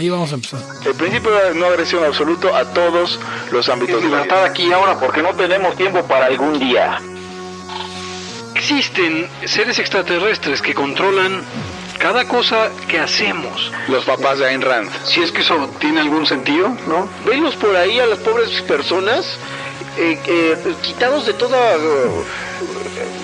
Ahí vamos a empezar. El principio de no agresión absoluto a todos los ámbitos. Es libertad aquí y ahora porque no tenemos tiempo para algún día. Existen seres extraterrestres que controlan cada cosa que hacemos. Los papás de Ayn Rand. Si es que eso tiene algún sentido, ¿no? Venlos por ahí a las pobres personas eh, eh, quitados de toda eh,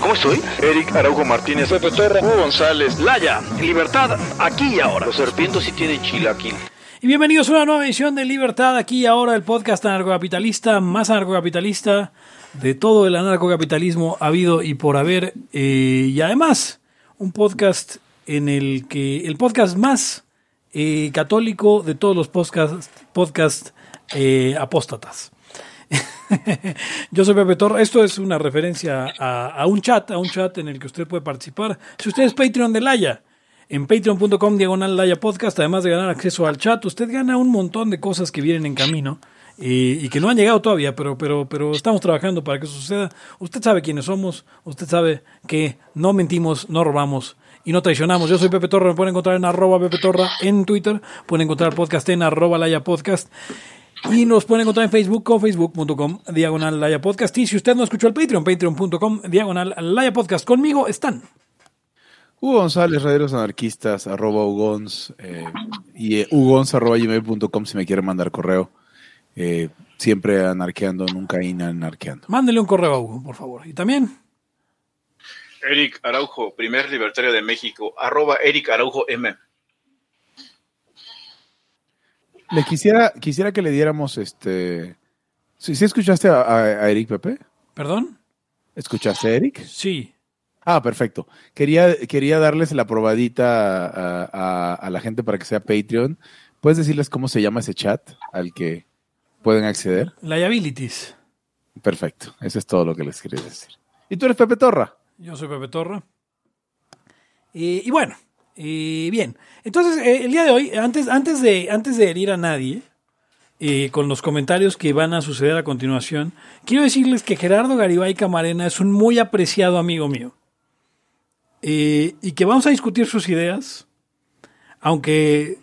¿Cómo estoy? Eric Araujo Martínez, Pepe Torra, Hugo González, Laya, libertad aquí y ahora. Los serpientes sí tienen chilaquil. Y bienvenidos a una nueva edición de Libertad aquí y ahora, el podcast anarcocapitalista, más anarcocapitalista de todo el anarcocapitalismo habido y por haber. eh, y además, un podcast en el que. El podcast más eh, católico de todos los podcasts podcast, eh, apóstatas. Yo soy Pepe Torra. Esto es una referencia a, un chat, a un chat en el que usted puede participar. Si usted es Patreon de Laya, en patreon.com diagonal Laya Podcast, además de ganar acceso al chat, usted gana un montón de cosas que vienen en camino y que no han llegado todavía, pero, pero, pero estamos trabajando para que eso suceda. Usted sabe quiénes somos, usted sabe que no mentimos, no robamos y no traicionamos. Yo soy Pepe Torra, me pueden encontrar en arroba Pepe Torra en Twitter, pueden encontrar podcast en arroba Laya Podcast. Y nos pueden encontrar en Facebook con facebook.com diagonal Laya Podcast. Y si usted no escuchó el Patreon, patreon.com diagonal Laya Podcast. Conmigo están. Hugo González, Raderos Anarquistas, arroba Ugons, eh, y eh, ugons arroba gmail.com si me quiere mandar correo. Eh, siempre anarqueando, nunca inanarqueando. Mándele un correo a Hugo, por favor. Y también, Eric Araujo, primer libertario de México, arroba Eric Araujo M. Le quisiera, quisiera que le diéramos este. ¿Sí, sí escuchaste a, a- a Eric Pepe? ¿perdón? ¿Escuchaste a Eric? Sí. Ah, perfecto. Quería, quería darles la probadita a, la gente para que sea Patreon. ¿Puedes decirles cómo se llama ese chat al que pueden acceder? Liabilities. Perfecto. Eso es todo lo que les quería decir. ¿Y tú eres Pepe Torra? Yo soy Pepe Torra. Eh, y bueno, eh, bien. Entonces, eh, el día de hoy, antes, antes, de, antes de herir a nadie, eh, con los comentarios que van a suceder a continuación, quiero decirles que Gerardo Garibay Camarena es un muy apreciado amigo mío. Eh, y que vamos a discutir sus ideas, aunque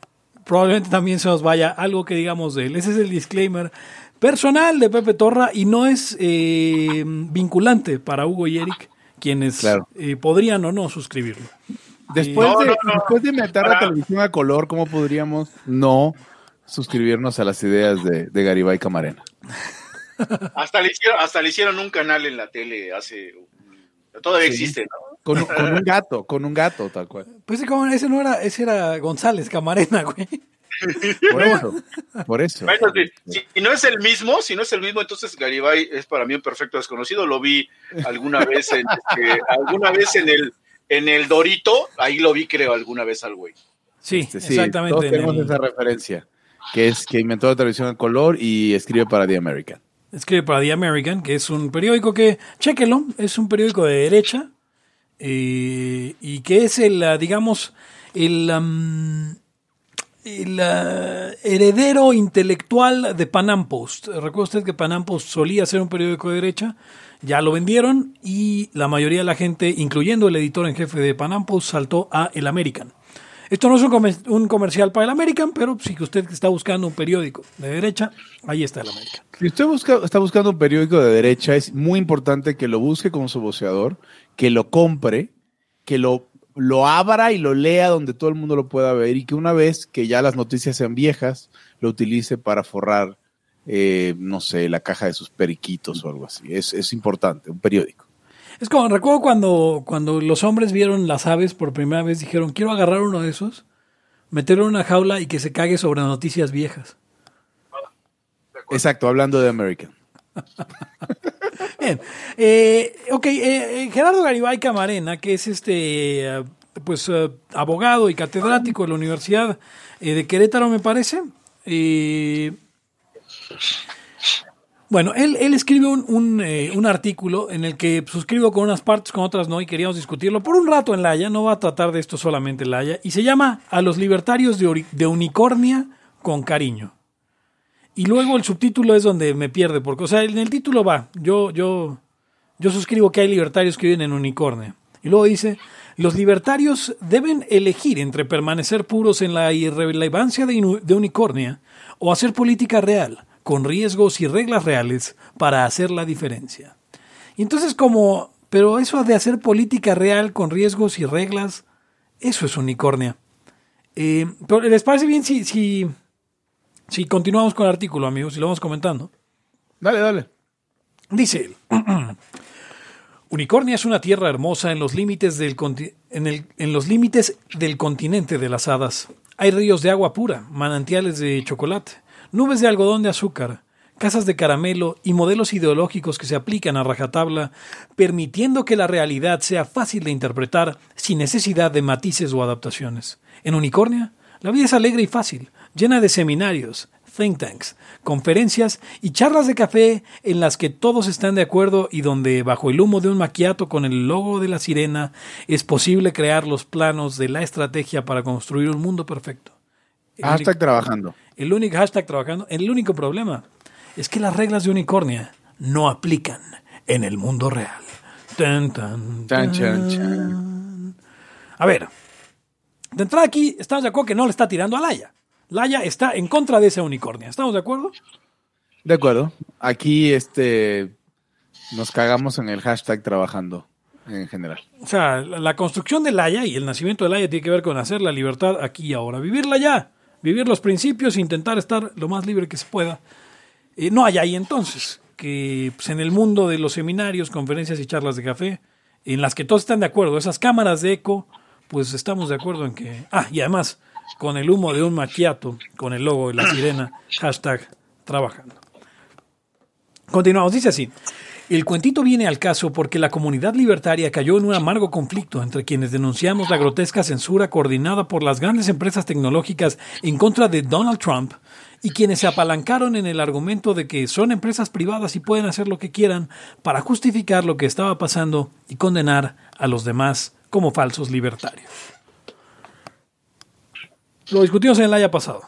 probablemente también se nos vaya algo que digamos de él. Ese es el disclaimer personal de Pepe Torra y no es eh, vinculante para Hugo y Eric, quienes Claro. podrían o no suscribirlo. Después, No, de, no, no. después de meter la televisión a color, ¿cómo podríamos no suscribirnos a las ideas de, de Garibay Camarena? Hasta le, hicieron, hasta le hicieron un canal en la tele hace... Todavía Sí. existe, ¿no? Con, un- con un gato, con un gato, tal cual. Pues ese, como- ese no era, ese era González Camarena, güey. Por eso, por eso. Bueno, si, si no es el mismo, si no es el mismo, entonces Garibay es para mí un perfecto desconocido. Lo vi alguna vez en, este, alguna vez en el en el Dorito, ahí lo vi creo alguna vez al güey. Sí, Este, sí, exactamente. Todos en tenemos el- esa referencia, que es que inventó la televisión a color y escribe para The American. escribe para The American, que es un periódico que, chéquelo, es un periódico de derecha eh, y que es el, ah, digamos, el, el heredero intelectual de Panam Post. Recuerda usted que Panam Post solía ser un periódico de derecha, ya lo vendieron y la mayoría de la gente, incluyendo el editor en jefe de Panam Post, saltó a El American. Esto no es un comercial para el American, pero si usted está buscando un periódico de derecha, ahí está el American. Si usted busca, está buscando un periódico de derecha, es muy importante que lo busque con su voceador, que lo compre, que lo, lo abra y lo lea donde todo el mundo lo pueda ver y que una vez que ya las noticias sean viejas, lo utilice para forrar, eh, no sé, la caja de sus periquitos o algo así. Es, es importante, un periódico. Es como, recuerdo cuando, cuando los hombres vieron las aves por primera vez, dijeron, quiero agarrar uno de esos, meterlo en una jaula y que se cague sobre noticias viejas. Exacto, hablando de American. Bien, eh, ok, eh, eh, Gerardo Garibay Camarena, que es este, eh, pues eh, abogado y catedrático de la Universidad de Querétaro, me parece. Bueno, él, él escribe un, un, artículo en el que suscribo con unas partes, con otras no, y queríamos discutirlo por un rato en la Haya, no va a tratar de esto solamente en la Haya, y se llama A los libertarios de Unicornia con cariño. Y luego el subtítulo es donde me pierde, porque, o sea, en el título va, yo, yo, yo suscribo que hay libertarios que viven en unicornia. Y luego dice, los libertarios deben elegir entre permanecer puros en la irrelevancia de, de unicornia o hacer política real, con riesgos y reglas reales para hacer la diferencia. Y entonces como, pero eso de hacer política real con riesgos y reglas, eso es unicornia. Eh, pero ¿Les parece bien si, si continuamos con el artículo, amigos, y lo vamos comentando? Dale, dale. Dice él. Unicornia es una tierra hermosa en los límites del, en, el- en los límites del continente de las hadas. Hay ríos de agua pura, manantiales de chocolate, nubes de algodón de azúcar, casas de caramelo y modelos ideológicos que se aplican a rajatabla, permitiendo que la realidad sea fácil de interpretar sin necesidad de matices o adaptaciones. En Unicornia, la vida es alegre y fácil, llena de seminarios, think tanks, conferencias y charlas de café en las que todos están de acuerdo y donde, bajo el humo de un maquiato con el logo de la sirena, es posible crear los planos de la estrategia para construir un mundo perfecto. El Hashtag único- trabajando. el único hashtag trabajando. El único problema es que las reglas de Unicornia no aplican en el mundo real. Tan, tan, Chan, chan, tan. chan. A ver, de entrada aquí estamos de acuerdo que no le está tirando a Laia. Laia está en contra de esa unicornia. ¿Estamos de acuerdo? De acuerdo. Aquí este nos cagamos en el hashtag trabajando en general. O sea, la, construcción de Laia y el nacimiento de Laia tiene que ver con hacer la libertad aquí y ahora. Vivirla ya. Vivir los principios, intentar estar lo más libre que se pueda. Eh, no hay ahí entonces que pues, en el mundo de los seminarios, conferencias y charlas de café, en las que todos están de acuerdo, esas cámaras de eco, pues estamos de acuerdo en que... Ah, y además, con el humo de un maquiato, con el logo de la sirena, hashtag trabajando. Continuamos, dice así. El cuentito viene al caso porque la comunidad libertaria cayó en un amargo conflicto entre quienes denunciamos la grotesca censura coordinada por las grandes empresas tecnológicas en contra de Donald Trump y quienes se apalancaron en el argumento de que son empresas privadas y pueden hacer lo que quieran para justificar lo que estaba pasando y condenar a los demás como falsos libertarios. Lo discutimos en el haya pasado.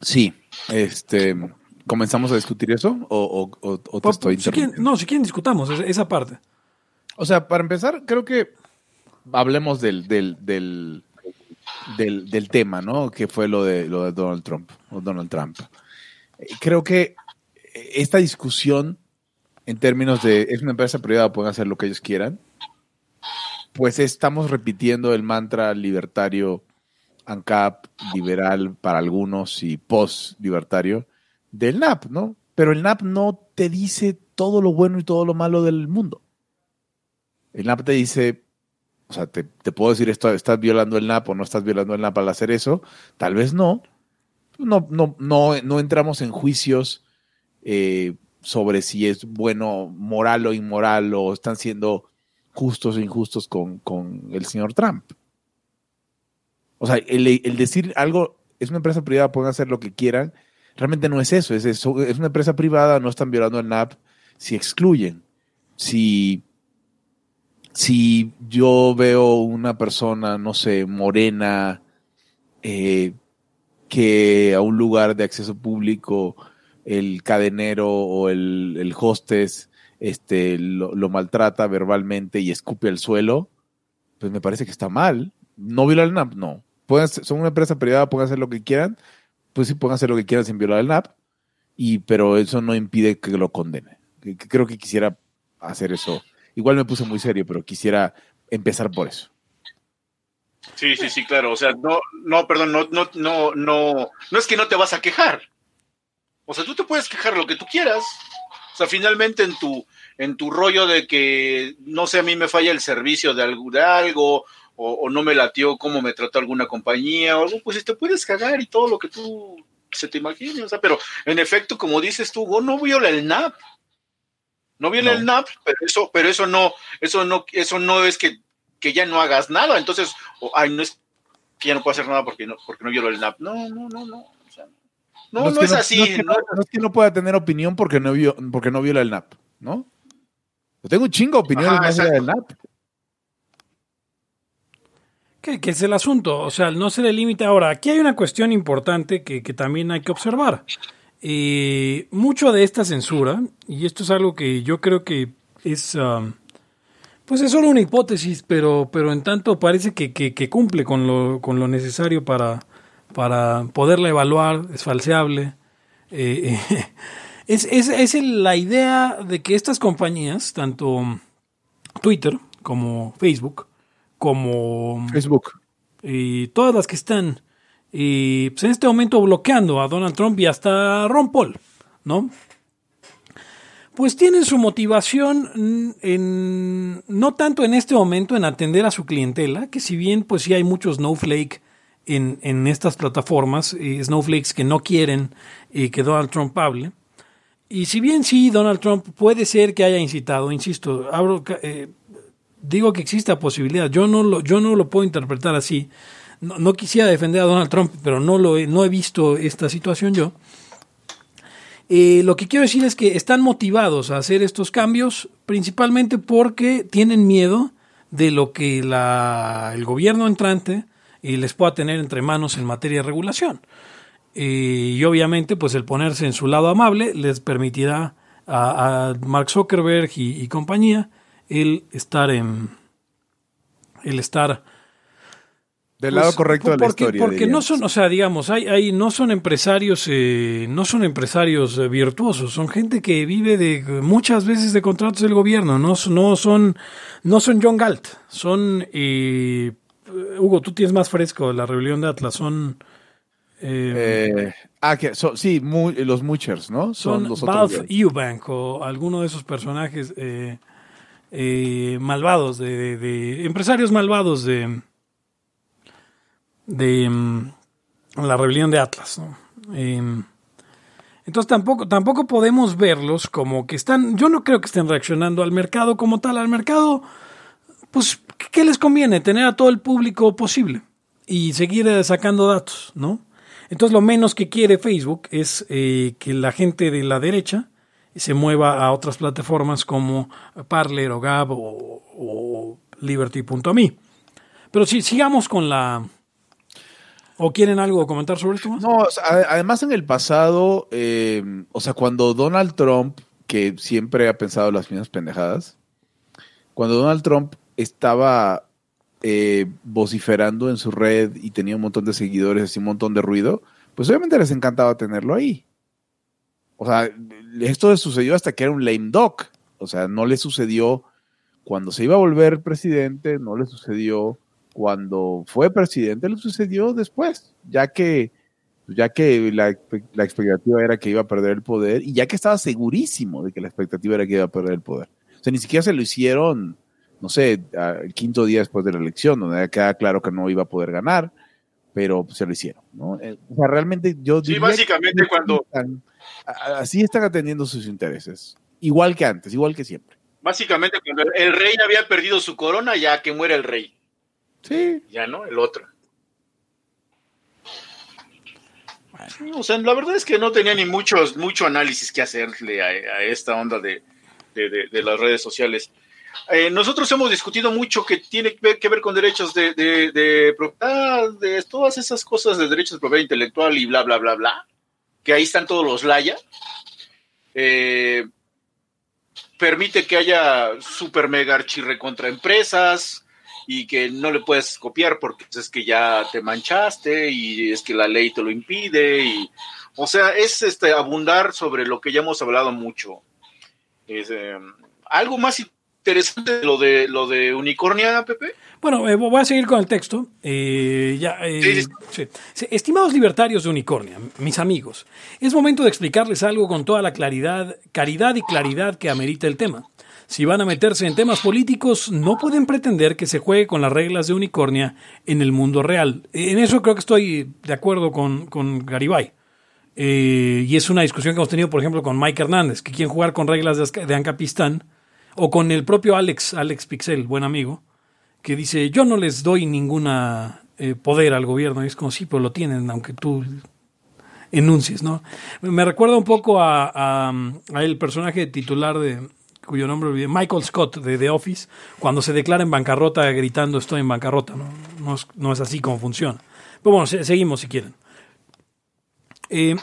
Sí. Este comenzamos a discutir eso o, o- o- o te estoy Si quieren- no, si quieren discutamos esa- esa parte. O sea, para empezar, creo que hablemos del, del, del, del, del tema, ¿no? Que fue lo de, lo de Donald Trump. O Donald Trump. Eh, Creo que esta discusión, en términos de es una empresa privada, pueden hacer lo que ellos quieran, pues estamos repitiendo el mantra libertario, ANCAP, liberal para algunos y post-libertario del NAP, ¿no? Pero el NAP no te dice todo lo bueno y todo lo malo del mundo. El NAP te dice, o sea, te, puedo decir esto, estás violando el NAP o no estás violando el NAP al hacer eso, tal vez no. No, no, no, no entramos en juicios eh, sobre si es bueno, moral o inmoral, o están siendo justos o injustos con, con el señor Trump. O sea, el, decir algo, es una empresa privada, pueden hacer lo que quieran, realmente no es eso, es eso, es una empresa privada, no están violando el NAP si excluyen, si si yo veo una persona, no sé, morena, eh, que a un lugar de acceso público el cadenero o el, el hostess este, lo, lo maltrata verbalmente y escupe al suelo, pues me parece que está mal. ¿No violar el NAP? No. Pueden, son una empresa privada, pueden hacer lo que quieran, pues sí pueden hacer lo que quieran sin violar el NAP, y, pero eso no impide que lo condene. Creo que quisiera hacer eso. Igual me puse muy serio, pero quisiera empezar por eso. Sí, sí, sí, claro. O sea, no, no, perdón, no, no, no, no, no es que no te vas a quejar. O sea, tú te puedes quejar lo que tú quieras. O sea, finalmente en tu, en tu rollo de que, no sé, a mí me falla el servicio de algo, de algo o, o no me latió cómo me trató alguna compañía o algo, pues te puedes cagar y todo lo que tú se te imagine. O sea, pero en efecto, como dices tú, oh, no viola el NAP. No viola No. el NAP, pero eso, pero eso no, eso no, eso no es que que ya no hagas nada. Entonces, o, ay, no es que ya no puedo hacer nada porque no, porque no violo el NAP. No, no, no, no. O sea, no, no, es, así. No es, que no, es que no pueda tener opinión porque no, vio, porque no viola el NAP, ¿no? Yo tengo un chingo de opiniones Ajá, más allá del NAP. Que, es el asunto, o sea, no se le limita. Ahora, aquí hay una cuestión importante que, que también hay que observar. Eh, mucho de esta censura, y esto es algo que yo creo que es, um, pues es solo una hipótesis, pero, pero en tanto parece que, que- cumple con lo, con lo necesario para, para poderla evaluar, es falseable. Eh, es, es, es la idea de que estas compañías, tanto Twitter como Facebook, como Facebook. y todas las que están y pues en este momento bloqueando a Donald Trump y hasta a Ron Paul, ¿no? Pues tienen su motivación en no tanto en este momento en atender a su clientela, que si bien pues sí hay muchos snowflake en, en estas plataformas, eh, snowflakes que no quieren eh, que Donald Trump hable, y si bien sí Donald Trump puede ser que haya incitado, insisto, abro, eh, digo que existe posibilidad. Yo no lo, yo no lo puedo interpretar así. No, quisiera defender a Donald Trump, pero no lo he, no he visto esta situación yo. Eh, lo que quiero decir es que están motivados a hacer estos cambios principalmente porque tienen miedo de lo que la, el gobierno entrante eh, les pueda tener entre manos en materia de regulación. Eh, y obviamente, pues el ponerse en su lado amable les permitirá a, a Mark Zuckerberg y, y compañía el estar en el estar Del pues, lado correcto de la porque, historia. porque no son o sea digamos hay, hay no son empresarios eh, no son empresarios eh, virtuosos son gente que vive de muchas veces de contratos del gobierno no son- no son no son John Galt son eh, Hugo tú tienes más fresco la rebelión de Atlas son eh, Eh, ah, que so- sí, mu- los Muchers, ¿no? son los otros Valve. Eubank o alguno de esos personajes eh, eh, malvados, de, de- empresarios malvados de, de mm, la rebelión de Atlas. Eh, entonces tampoco, tampoco podemos verlos como que están, yo no creo que estén reaccionando al mercado como tal, al mercado, pues, ¿qué les conviene? Tener a todo el público posible y seguir eh, sacando datos, ¿no? Entonces lo menos que quiere Facebook es eh, que la gente de la derecha se mueva a otras plataformas como Parler o Gab o, o Liberty.me. Pero sí, sigamos con la... ¿O quieren algo comentar sobre esto? No, además en el pasado, eh, o sea, cuando Donald Trump, que siempre ha pensado las mismas pendejadas, cuando Donald Trump estaba eh, vociferando en su red y tenía un montón de seguidores y un montón de ruido, pues obviamente les encantaba tenerlo ahí. O sea, esto le sucedió hasta que era un lame duck. O sea, no le sucedió cuando se iba a volver presidente, no le sucedió cuando fue presidente, le sucedió después, ya que, ya que la, la expectativa era que iba a perder el poder y ya que estaba segurísimo de que la expectativa era que iba a perder el poder. O sea, ni siquiera se lo hicieron, no sé, el quinto día después de la elección, donde ya queda claro que no iba a poder ganar, pero se lo hicieron, ¿no? Eh, O sea, realmente yo Sí, básicamente cuando- así están atendiendo sus intereses, igual que antes, igual que siempre. Básicamente, cuando el- rey había perdido su corona, ya que muere el rey. Sí, Ya, ¿no? El otro. Sí, O sea, la verdad es que no tenía ni muchos, mucho análisis que hacerle a, a esta onda de, de- de- de las redes sociales. Eh, nosotros hemos discutido mucho que tiene que ver, que ver con derechos de, de, de propiedad, de todas esas cosas de derechos de propiedad intelectual y bla, bla, bla, bla. Que ahí están todos los laya. Eh, permite que haya super mega archirre contra empresas y que no le puedes copiar porque es que ya te manchaste y es que la ley te lo impide y o sea es este abundar sobre lo que ya hemos hablado mucho es, eh, algo más interesante de lo de lo de unicornia Pepe Bueno, eh, voy a seguir con el texto. Eh, ya, eh, Sí, sí. Estimados libertarios de Unicornia, mis amigos, es momento de explicarles algo con toda la claridad, caridad y claridad que amerita el tema. Si van a meterse en temas políticos, no pueden pretender que se juegue con las reglas de Unicornia en el mundo real. En eso creo que estoy de acuerdo con, con Garibay. Y es una discusión que hemos tenido, por ejemplo, con Mike Hernández, que quieren jugar con reglas de, de Ancapistán, o con el propio Alex, Alex Pixel, buen amigo, que dice, yo no les doy ninguna eh, poder al gobierno. Y es como, sí, pero lo tienen, aunque tú enuncies, ¿no? Me recuerda un poco a, el personaje titular de cuyo nombre olvidé, Michael Scott de The Office, cuando se declara en bancarrota gritando estoy en bancarrota. No, no, es, no es, así como funciona. Pero bueno, se, seguimos si quieren. Eh,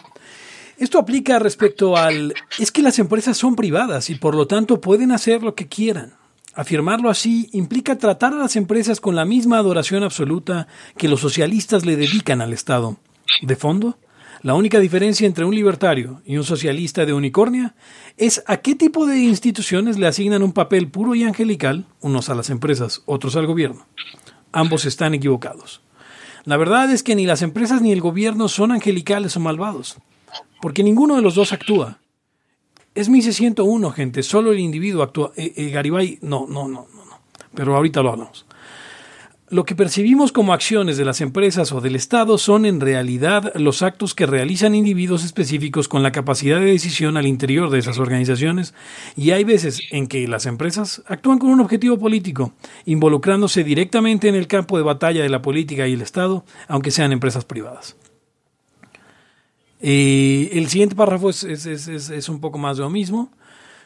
esto aplica respecto al... Es que las empresas son privadas y por lo tanto pueden hacer lo que quieran. Afirmarlo así implica tratar a las empresas con la misma adoración absoluta que los socialistas le dedican al Estado. De fondo, la única diferencia entre un libertario y un socialista de unicornia es a qué tipo de instituciones le asignan un papel puro y angelical, unos a las empresas, otros al gobierno. Ambos están equivocados. La verdad es que ni las empresas ni el gobierno son angelicales o malvados, porque ninguno de los dos actúa. Es Mises 101, gente, solo el individuo actúa. Eh, eh, Garibay, no, no, no, no, no, pero ahorita lo hablamos. Lo que percibimos como acciones de las empresas o del Estado son en realidad los actos que realizan individuos específicos con la capacidad de decisión al interior de esas organizaciones y hay veces en que las empresas actúan con un objetivo político, involucrándose directamente en el campo de batalla de la política y el Estado, aunque sean empresas privadas. Eh, el siguiente párrafo es, un poco más de lo mismo.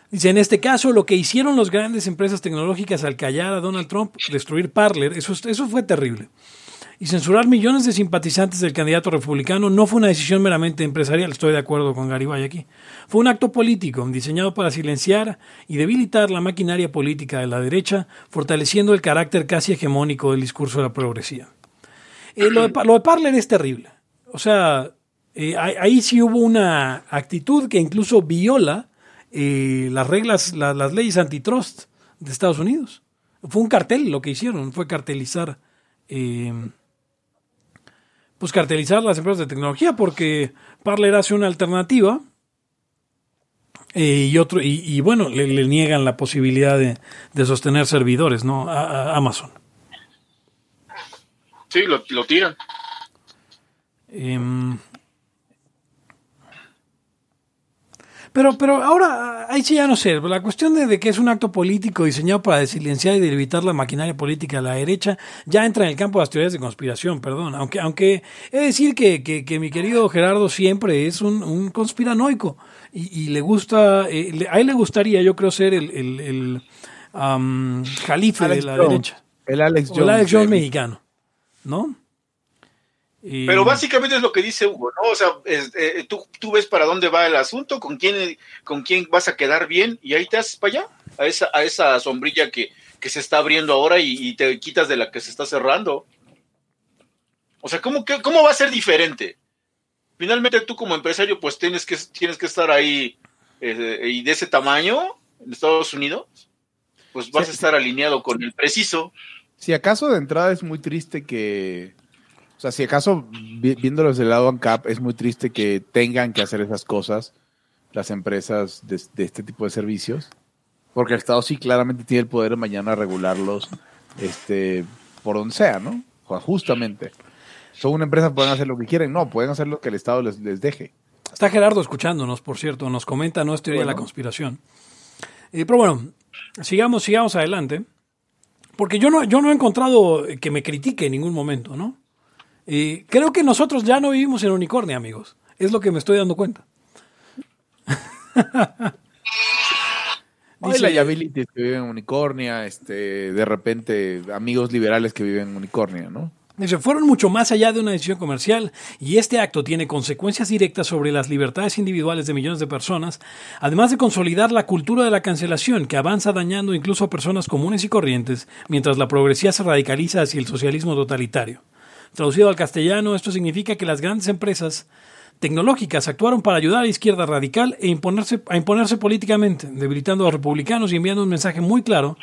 Dice, en este caso, lo que hicieron las grandes empresas tecnológicas al callar a Donald Trump, destruir Parler, eso, eso fue terrible. Y censurar millones de simpatizantes del candidato republicano no fue una decisión meramente empresarial, estoy de acuerdo con Garibay aquí. Fue un acto político diseñado para silenciar y debilitar la maquinaria política de la derecha, fortaleciendo el carácter casi hegemónico del discurso de la progresía. Eh, lo, de, lo de Parler es terrible. O sea, eh, ahí sí hubo una actitud que incluso viola eh, las reglas, la, las leyes antitrust de Estados Unidos. Fue un cartel lo que hicieron, fue cartelizar, eh, pues cartelizar las empresas de tecnología, porque Parler hace una alternativa eh, y otro y, y bueno le, le, niegan la posibilidad de, de sostener servidores, ¿no? A, a Amazon. Sí, lo, lo tiran. Eh, Pero, pero ahora, ahí sí ya no sé, la cuestión de, de, que es un acto político diseñado para desilenciar y debilitar la maquinaria política de la derecha, ya entra en el campo de las teorías de conspiración, perdón. Aunque, aunque he de decir que, que, que mi querido Gerardo siempre es un, un conspiranoico y, y, le gusta, eh, le, a él le gustaría, yo creo, ser el, el, el um, jalife Alex de la Jones. derecha. El Alex Jones. O el Alex Jones mexicano, ¿no? Y... Pero básicamente es lo que dice Hugo, ¿no? O sea, es, eh, tú, tú, ves para dónde va el asunto, con quién, con quién vas a quedar bien y ahí te haces para allá, a esa, a esa sombrilla que, que se está abriendo ahora y, y, te quitas de la que se está cerrando. O sea, ¿cómo, que, ¿cómo va a ser diferente? Finalmente tú como empresario pues tienes que, tienes que estar ahí eh, y de ese tamaño en Estados Unidos, pues vas sí. a estar alineado con el preciso. Si acaso de entrada es muy triste que o sea, si acaso, viéndolo desde el lado ANCAP, es muy triste que tengan que hacer esas cosas las empresas de, de, este tipo de servicios, porque el Estado sí claramente tiene el poder de mañana regularlos este, por donde sea, ¿no? O justamente. Son una empresa, pueden hacer lo que quieren, no, pueden hacer lo que el Estado les, les deje. Está Gerardo escuchándonos, por cierto, nos comenta, no es teoría bueno. de la conspiración. Eh, pero bueno, sigamos, sigamos adelante, porque yo no, yo no he encontrado que me critique en ningún momento, ¿no? Y creo que nosotros ya no vivimos en unicornio, amigos. Es lo que me estoy dando cuenta. Dice, Hay liabilities que viven en Unicornia, este, de repente amigos liberales que viven en Unicornia, ¿no? Dice, fueron mucho más allá de una decisión comercial y este acto tiene consecuencias directas sobre las libertades individuales de millones de personas, además de consolidar la cultura de la cancelación que avanza dañando incluso a personas comunes y corrientes, mientras la progresía se radicaliza hacia el socialismo totalitario. Traducido al castellano, esto significa que las grandes empresas tecnológicas actuaron para ayudar a la izquierda radical e imponerse, a imponerse políticamente, debilitando a los republicanos y enviando un mensaje muy claro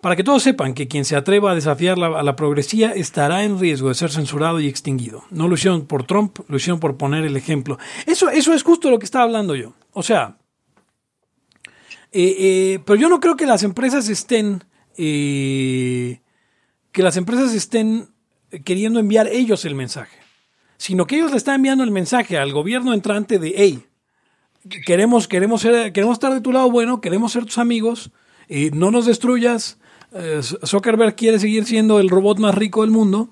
para que todos sepan que quien se atreva a desafiar la, a la progresía estará en riesgo de ser censurado y extinguido. No lo hicieron por Trump, lo hicieron por poner el ejemplo. Eso, eso es justo lo que estaba hablando yo. O sea, eh, eh, pero yo no creo que las empresas estén, eh, que las empresas estén queriendo enviar ellos el mensaje, sino que ellos le están enviando el mensaje al gobierno entrante de, hey, queremos, queremos, ser, queremos estar de tu lado bueno, queremos ser tus amigos, eh, no nos destruyas, eh, Zuckerberg quiere seguir siendo el robot más rico del mundo,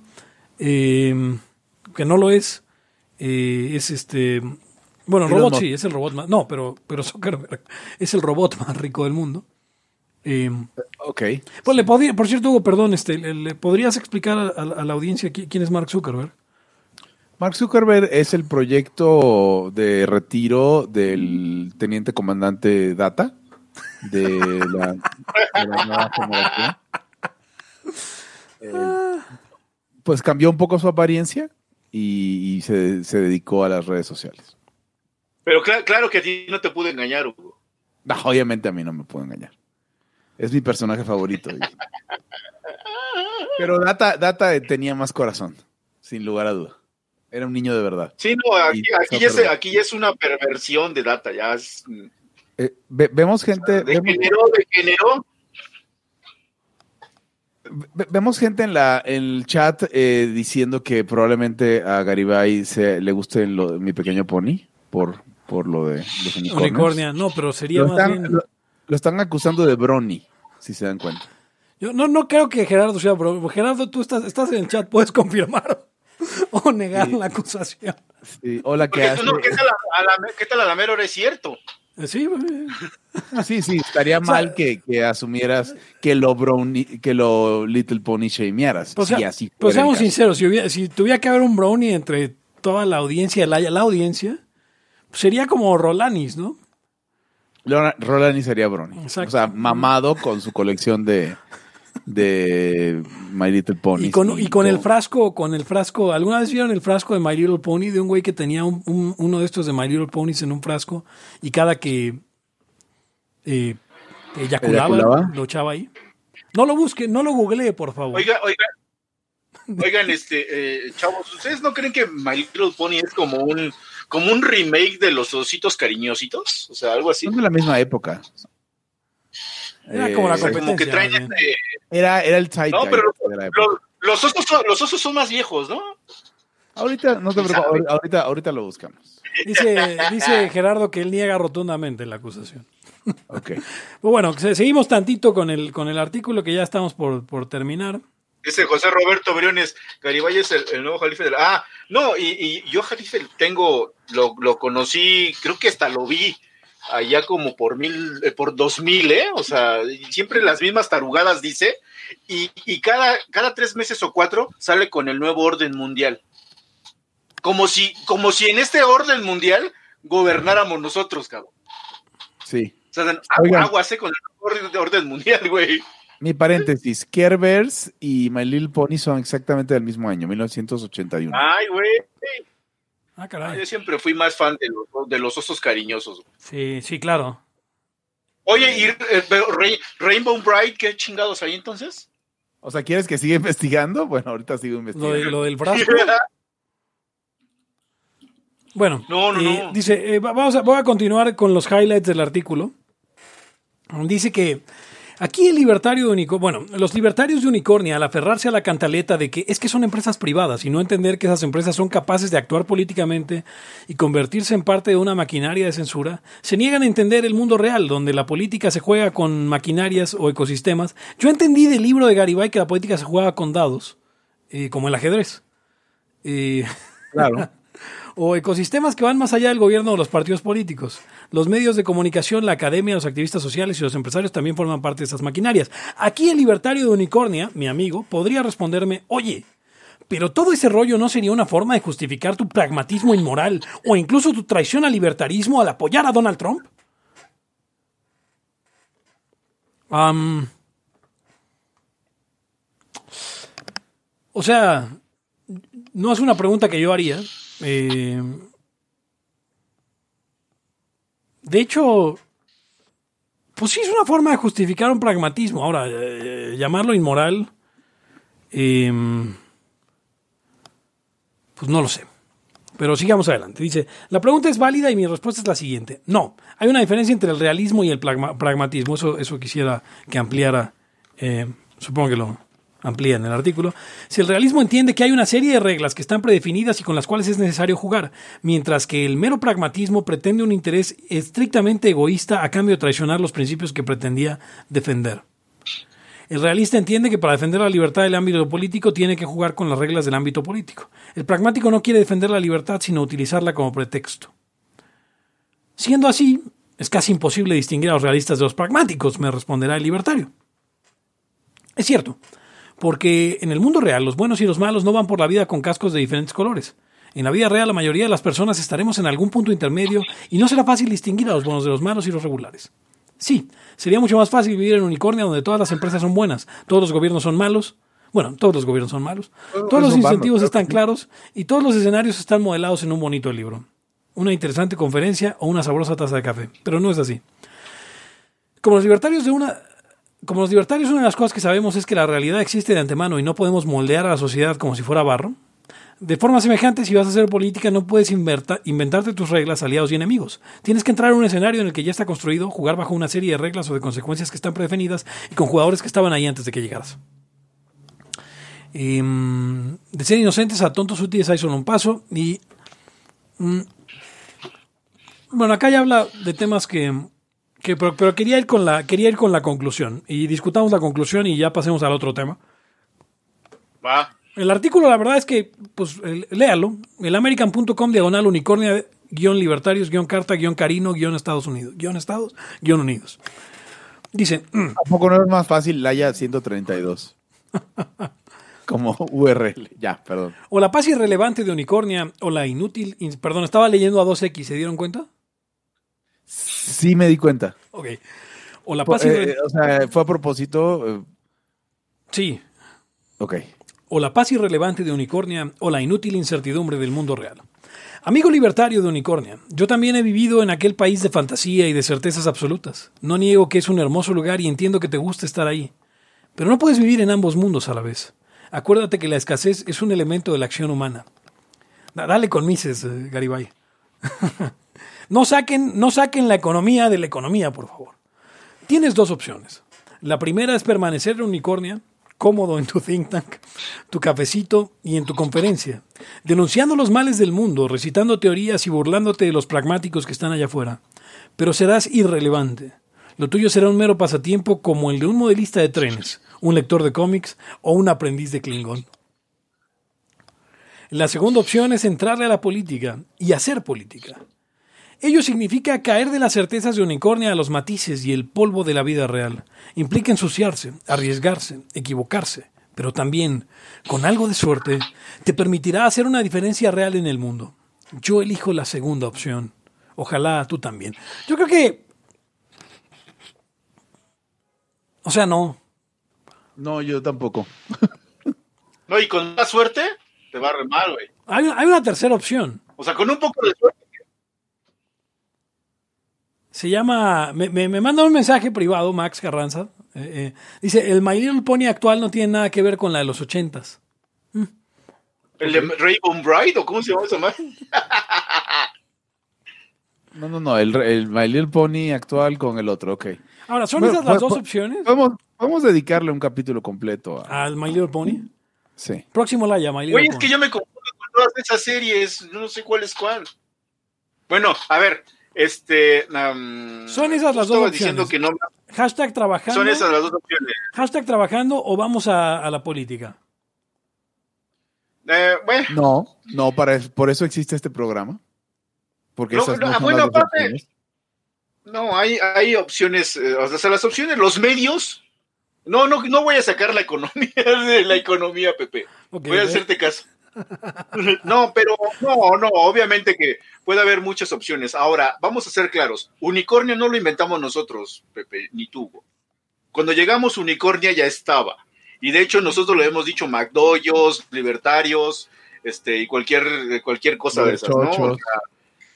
eh, que no lo es. Eh, es este. Bueno, Elon robot Musk. sí, es el robot más. No, pero, pero Zuckerberg es el robot más rico del mundo. Eh, Ok. pues le podría, por cierto, Hugo, perdón, este, le, le podrías explicar a, a- a la audiencia qui- quién es Mark Zuckerberg? Mark Zuckerberg es el proyecto de retiro del teniente comandante Data de la, de la nueva generación. Eh, pues cambió un poco su apariencia y, y se, se dedicó a las redes sociales. Pero cla- claro que a ti no te pude engañar, Hugo. No, obviamente a mí no me puedo engañar. Es mi personaje favorito. Pero Data, Data tenía más corazón, sin lugar a duda. Era un niño de verdad. Sí, no, aquí, ya es, aquí ya es una perversión de data, ya es, Eh, ve- vemos gente, vemos, degeneró, degeneró. ve- vemos gente en la en el chat eh, diciendo que probablemente a Garibay se, le guste lo- mi pequeño pony por, por lo de los unicornios. Unicornia, no, pero sería Lo más están, bien. lo- lo están acusando de Brony, si se dan cuenta. Yo no, no creo que Gerardo sea bro. Gerardo, tú estás, estás en el chat, puedes confirmar o negar la acusación. Sí, hola, ¿qué tal a, la, ¿Qué tal a la mera hora es cierto? Eh, Sí, güey. Sí, sí, estaría sea, mal que, que asumieras que lo Brony, que lo Little Pony shamearas. Pues, si sea- así pues seamos sinceros, si, hubiera- si tuviera que haber un brownie entre toda la audiencia, la, la audiencia, pues sería como Rolanis, ¿no? Rolani sería Brony. Exacto. O sea, mamado con su colección de, de My Little Ponies. Y con, y con el frasco, con el frasco, ¿alguna vez vieron el frasco de My Little Pony de un güey que tenía un- un- uno de estos de My Little Ponies en un frasco y cada que eh, eyaculaba, ¿Eyaculaba? lo echaba ahí? No lo busque, no lo googlee, por favor. Oiga, oiga. Oigan, este, eh, chavos, ¿ustedes no creen que My Little Pony es como un, como un remake de los ositos cariñositos? O sea, algo así. Son de la misma época. Era como la Eh, sea, como que competencia, traen este, Era, era el Zeitgeist No, pero época. los, osos son, los osos son más viejos, ¿no? Ahorita, no te ¿Quién preocupes, ahorita, ahorita lo buscamos. Dice, dice Gerardo que él niega rotundamente la acusación. Ok. Pues bueno, se- seguimos tantito con el, con el artículo que ya estamos por, por terminar. Dice José Roberto Briones, Garibay es el, el nuevo Jalife del... Ah, no, y, y yo Jalife tengo, lo, lo conocí, creo que hasta lo vi allá como por mil, eh, por dos mil, ¿eh? O sea, siempre las mismas tarugadas dice, y, y cada, cada tres meses o cuatro sale con el nuevo orden mundial. Como si, como si en este orden mundial gobernáramos nosotros, cabrón. Sí. O sea, Oigan. agua, aguas, eh, con el orden mundial, güey. Mi paréntesis, Kerberos y My Little Pony son exactamente del mismo año, 1981. Ay, güey. Ah, Ah, caray. Yo siempre fui más fan de los, de los osos cariñosos. Sí, sí, claro. Oye, ¿y eh, Rainbow Bright qué chingados hay entonces? O sea, ¿quieres que siga investigando? Bueno, ahorita sigo Lo, de- investigando. lo del frasco. Bueno, No, no, eh, no. dice, eh, va- vamos a, voy a continuar con los highlights del artículo. Dice que aquí el libertario de Unicornia, bueno, los libertarios de Unicornia, al aferrarse a la cantaleta de que es que son empresas privadas y no entender que esas empresas son capaces de actuar políticamente y convertirse en parte de una maquinaria de censura, se niegan a entender el mundo real, donde la política se juega con maquinarias o ecosistemas. Yo entendí del libro de Garibay que la política se juega con dados, eh, como el ajedrez. Eh, Claro. o ecosistemas que van más allá del gobierno o los partidos políticos. Los medios de comunicación, la academia, los activistas sociales y los empresarios también forman parte de esas maquinarias. Aquí el libertario de Unicornia, mi amigo, podría responderme, oye, pero todo ese rollo no sería una forma de justificar tu pragmatismo inmoral o incluso tu traición al libertarismo al apoyar a Donald Trump. O sea, no es una pregunta que yo haría. Eh, de hecho, pues sí es una forma de justificar un pragmatismo. Ahora, eh, llamarlo inmoral, eh, pues no lo sé. Pero sigamos adelante. Dice, la pregunta es válida y mi respuesta es la siguiente. No, hay una diferencia entre el realismo y el pragma- pragmatismo. Eso, eso quisiera que ampliara. eh, supongo que lo amplía en el artículo. Si el realismo entiende que hay una serie de reglas que están predefinidas y con las cuales es necesario jugar, mientras que el mero pragmatismo pretende un interés estrictamente egoísta a cambio de traicionar los principios que pretendía defender. El realista entiende que para defender la libertad del ámbito político tiene que jugar con las reglas del ámbito político. El pragmático no quiere defender la libertad sino utilizarla como pretexto. Siendo así, es casi imposible distinguir a los realistas de los pragmáticos, me responderá el libertario. Es cierto, porque en el mundo real los buenos y los malos no van por la vida con cascos de diferentes colores. En la vida real la mayoría de las personas estaremos en algún punto intermedio y no será fácil distinguir a los buenos de los malos y los regulares. Sí, sería mucho más fácil vivir en Unicornia donde todas las empresas son buenas, todos los gobiernos son malos, bueno, todos los gobiernos son malos, todos los incentivos están claros y todos los escenarios están modelados en un bonito libro. Una interesante conferencia o una sabrosa taza de café, pero no es así. Como los libertarios de una como los libertarios una de las cosas que sabemos es que la realidad existe de antemano y no podemos moldear a la sociedad como si fuera barro, de forma semejante, si vas a hacer política, no puedes inventarte tus reglas, aliados y enemigos. Tienes que entrar en un escenario en el que ya está construido, jugar bajo una serie de reglas o de consecuencias que están predefinidas y con jugadores que estaban ahí antes de que llegaras. Em, de ser inocentes a tontos útiles hay solo un paso. Y. Mm, bueno, acá ya habla de temas que. Pero, pero, quería, ir con la, quería ir con la conclusión. Y discutamos la conclusión y ya pasemos al otro tema. Va. El artículo, la verdad es que, pues, léalo. El american.com diagonal unicornia guion libertarios guion carta guion carino guion Estados Unidos. Guión Estados guion Unidos. Dice. ¿A poco no es más fácil la haya 132? Como URL. Ya, perdón. O la paz irrelevante de Unicornia o la inútil. Perdón, estaba leyendo a 2X. ¿Se dieron cuenta? Sí, me di cuenta. Ok. O la paz eh, O sea, fue a propósito. Eh. Sí. Ok o la paz irrelevante de Unicornia o la inútil incertidumbre del mundo real. Amigo libertario de Unicornia, yo también he vivido en aquel país de fantasía y de certezas absolutas. No niego que es un hermoso lugar y entiendo que te gusta estar ahí. Pero no puedes vivir en ambos mundos a la vez. Acuérdate que la escasez es un elemento de la acción humana. Dale con mises, eh, Garibay. no, saquen, no saquen la economía de la economía, por favor. Tienes dos opciones. La primera es permanecer en Unicornia cómodo en tu think tank, tu cafecito y en tu conferencia, denunciando los males del mundo, recitando teorías y burlándote de los pragmáticos que están allá afuera. Pero serás irrelevante. Lo tuyo será un mero pasatiempo como el de un modelista de trenes, un lector de cómics o un aprendiz de Klingon. La segunda opción es entrarle a la política y hacer política. Ello significa caer de las certezas de unicornia a los matices y el polvo de la vida real. Implica ensuciarse, arriesgarse, equivocarse, pero también, con algo de suerte, te permitirá hacer una diferencia real en el mundo. Yo elijo la segunda opción. Ojalá tú también. Yo creo que... O sea, no. No, yo tampoco. no, y con más suerte, te va a re mal, güey. Hay, hay una tercera opción. O sea, con un poco de suerte se llama, me, me, manda un mensaje privado, Max Carranza. Eh, eh, dice, el My Little Pony actual no tiene nada que ver con la de los ochentas. Mm. ¿El de Rainbow Bride o cómo se llama esa No, no, no, el, el, My Little Pony actual con el otro, ok. Ahora, ¿son esas las dos opciones? Vamos, vamos a dedicarle un capítulo completo al My Little Pony. Sí. Próximo la llama, My Little Oye, es que yo me confundo con todas esas series, no sé cuál es cuál. Bueno, a ver, este. son esas las dos opciones. Que no... Hashtag trabajando. Son esas las dos opciones. Hashtag trabajando o vamos a, la política. Eh, bueno. No, no, para, por eso existe este programa. Porque esas no, bueno, aparte, no, hay, hay opciones, eh, o sea, las opciones, los medios. No, no, no voy a sacar la economía de la economía, Pepe. voy a hacerte caso. No, pero no, no, obviamente que puede haber muchas opciones. Ahora, vamos a ser claros, unicornio no lo inventamos nosotros, Pepe, ni tú. Cuando llegamos, unicornia ya estaba. Y de hecho, nosotros lo hemos dicho, McDoyos, libertarios, este, y cualquier, cualquier cosa de esas, ¿no?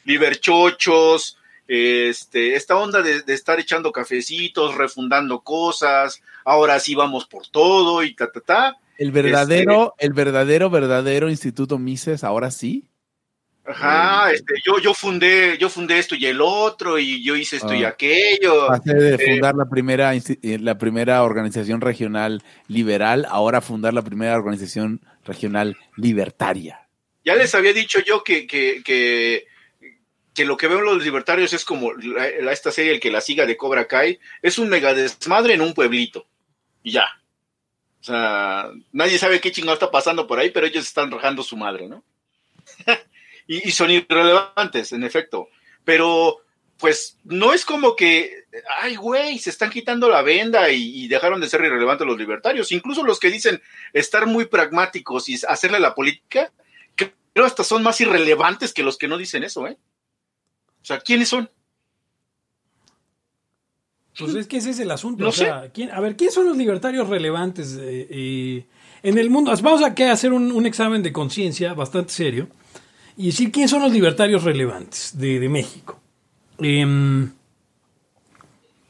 liberchochos, este, esta onda de, de, estar echando cafecitos, refundando cosas, ahora sí vamos por todo y ta, ta, ta. El verdadero, este, el verdadero, verdadero Instituto Mises, ahora sí. Ajá, este, yo, yo fundé, yo fundé esto y el otro, y yo hice esto y ah. aquello. Hace de eh, fundar la primera, eh, la primera organización regional liberal, ahora fundar la primera organización regional libertaria. Ya les había dicho yo que, que, que, que lo que ven los libertarios es como esta serie, el que la siga de Cobra Kai, es un mega desmadre en un pueblito. Y ya. O sea, nadie sabe qué chingado está pasando por ahí, pero ellos están rajando su madre, ¿no? y, son irrelevantes, en efecto. Pero, pues, no es como que, ay, güey, se están quitando la venda y, y dejaron de ser irrelevantes los libertarios. Incluso los que dicen estar muy pragmáticos y hacerle la política, creo hasta son más irrelevantes que los que no dicen eso, ¿eh? O sea, ¿quiénes son? Pues es que ese es el asunto. No o sea, ¿quién- a ver, ¿quiénes son los libertarios relevantes eh, eh, en el mundo? Vamos a hacer un, un examen de conciencia bastante serio y decir quiénes son los libertarios relevantes de, de México. Em,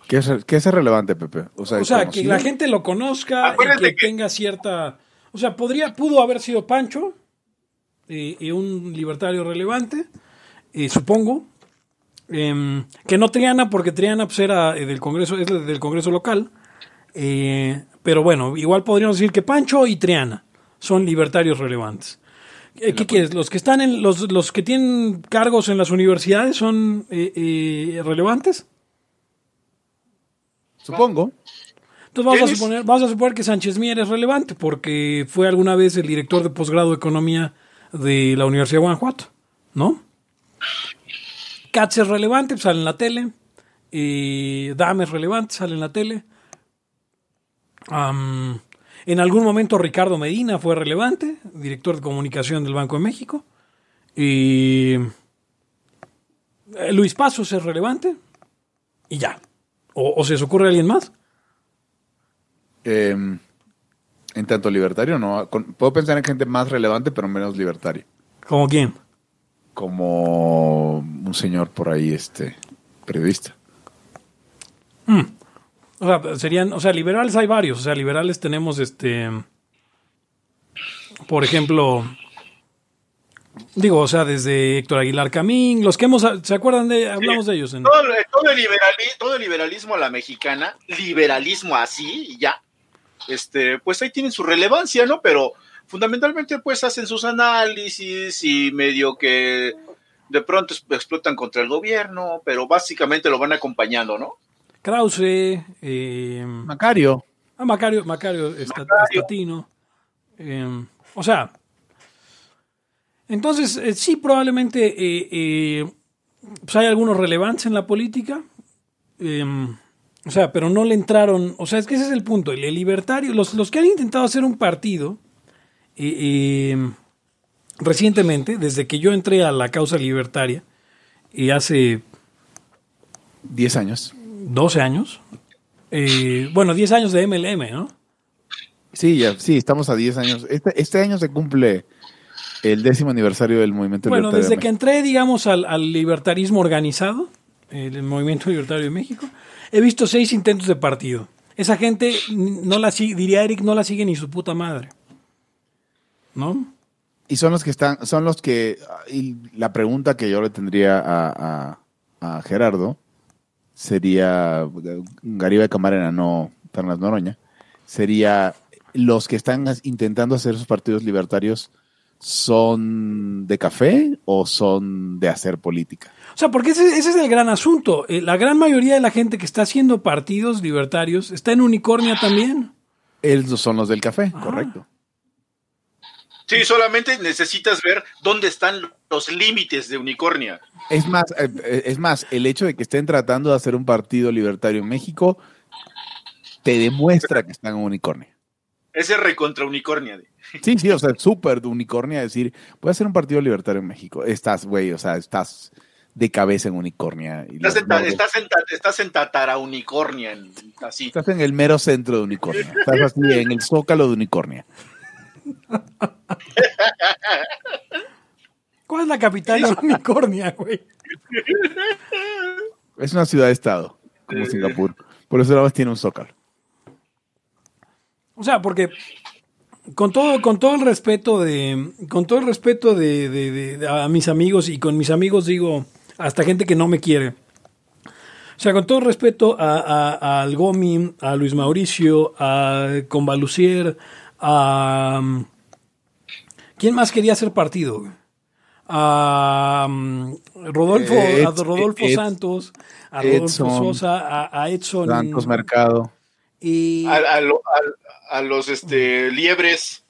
¿Qué es, qué es relevante, Pepe? O sea, o sea, que la gente lo conozca y Acuérdate que, que- tenga cierta... O sea, podría, pudo haber sido Pancho, eh, eh, un libertario relevante, eh, supongo. Em, que no Triana, porque Triana pues, era eh, del Congreso, es del Congreso local. Eh, pero bueno, igual podríamos decir que Pancho y Triana son libertarios relevantes. Eh, ¿Qué quieres? ¿Los que están en los, los que tienen cargos en las universidades son eh, eh, relevantes? Supongo. Entonces vamos a, suponer, vamos a suponer que Sánchez Mier es relevante porque fue alguna vez el director de posgrado de economía de la Universidad de Guanajuato, ¿no? Katz es relevante, pues, sale en la tele. Eh, Dame es relevante, sale en la tele. En algún momento Ricardo Medina fue relevante, director de comunicación del Banco de México. Y eh, Luis Pasos es relevante. Y ya. ¿O, o se os ocurre alguien más? Eh, en tanto libertario, no. Puedo pensar en gente más relevante, pero menos libertaria. ¿Como quién? Como un señor por ahí, este, periodista. O sea, serían, o sea, liberales hay varios. O sea, liberales tenemos este. Por ejemplo. Digo, o sea, desde Héctor Aguilar Camín, los que hemos. ¿Se acuerdan de.? Hablamos de ellos. En, Todo, el- todo el liberali- todo el liberalismo a la mexicana, liberalismo así y ya, este, pues ahí tienen su relevancia, ¿no? Pero fundamentalmente pues hacen sus análisis y medio que de pronto explotan contra el gobierno, pero básicamente lo van acompañando, ¿no? Krause. Eh, Macario. ah, Macario, Macario, Esta- Macario. Estatino. eh, o sea. Entonces, eh, sí, probablemente. eh, eh, pues hay algunos relevantes en la política. Eh, o sea, pero no le entraron. O sea, es que ese es el punto. El, el libertario, los, los que han intentado hacer un partido eh, recientemente, desde que yo entré a la causa libertaria, y hace 10 años. 12 años, eh, bueno, 10 años de MLM, ¿no? Sí, ya, sí, estamos a 10 años. Este, este año se cumple el décimo aniversario del movimiento Bueno, libertario. desde de que entré, digamos, al, al libertarismo organizado, el movimiento libertario de México, he visto seis intentos de partido. Esa gente no la sigue, diría Eric, no la sigue ni su puta madre. ¿No? Y son los que están, son los que, y la pregunta que yo le tendría a, a- a Gerardo sería, Gariba Camarena, no Fernández Noroña, sería los que están intentando hacer esos partidos libertarios son de café o son de hacer política. O sea, porque ese, ese es el gran asunto. Eh, la gran mayoría de la gente que está haciendo partidos libertarios está en Unicornia también. Ellos son los del café, correcto. Sí, solamente necesitas ver dónde están los límites de Unicornia. Es más, eh, eh, es más, el hecho de que estén tratando de hacer un partido libertario en México te demuestra que están en unicornio. Ese recontra Unicornia. Sí, sí, o sea, súper de unicornia decir, voy a hacer un partido libertario en México. Estás, güey, o sea, estás de cabeza en unicornia. Y Estás en, estás en, estás en Tatara Unicornia, en- así. estás en el mero centro de unicornia. Estás así en el zócalo de unicornia. ¿Cuál es la capital de Unicornia, güey? Es una ciudad-estado, como Singapur. Por eso nada más tiene un zócalo. O sea, porque con todo, con todo el respeto de, con todo el respeto de, de- de- de- a mis amigos y con mis amigos digo hasta gente que no me quiere. O sea, con todo el respeto a, a- a al Gomi, a Luis Mauricio, a Convalucier, um, ¿quién más quería hacer partido? um, Rodolfo, a Rodolfo Ed- Santos, a Rodolfo Edson, Sosa, a, a Edson Blancos Mercado. y A, a lo- a- a los este, liebres.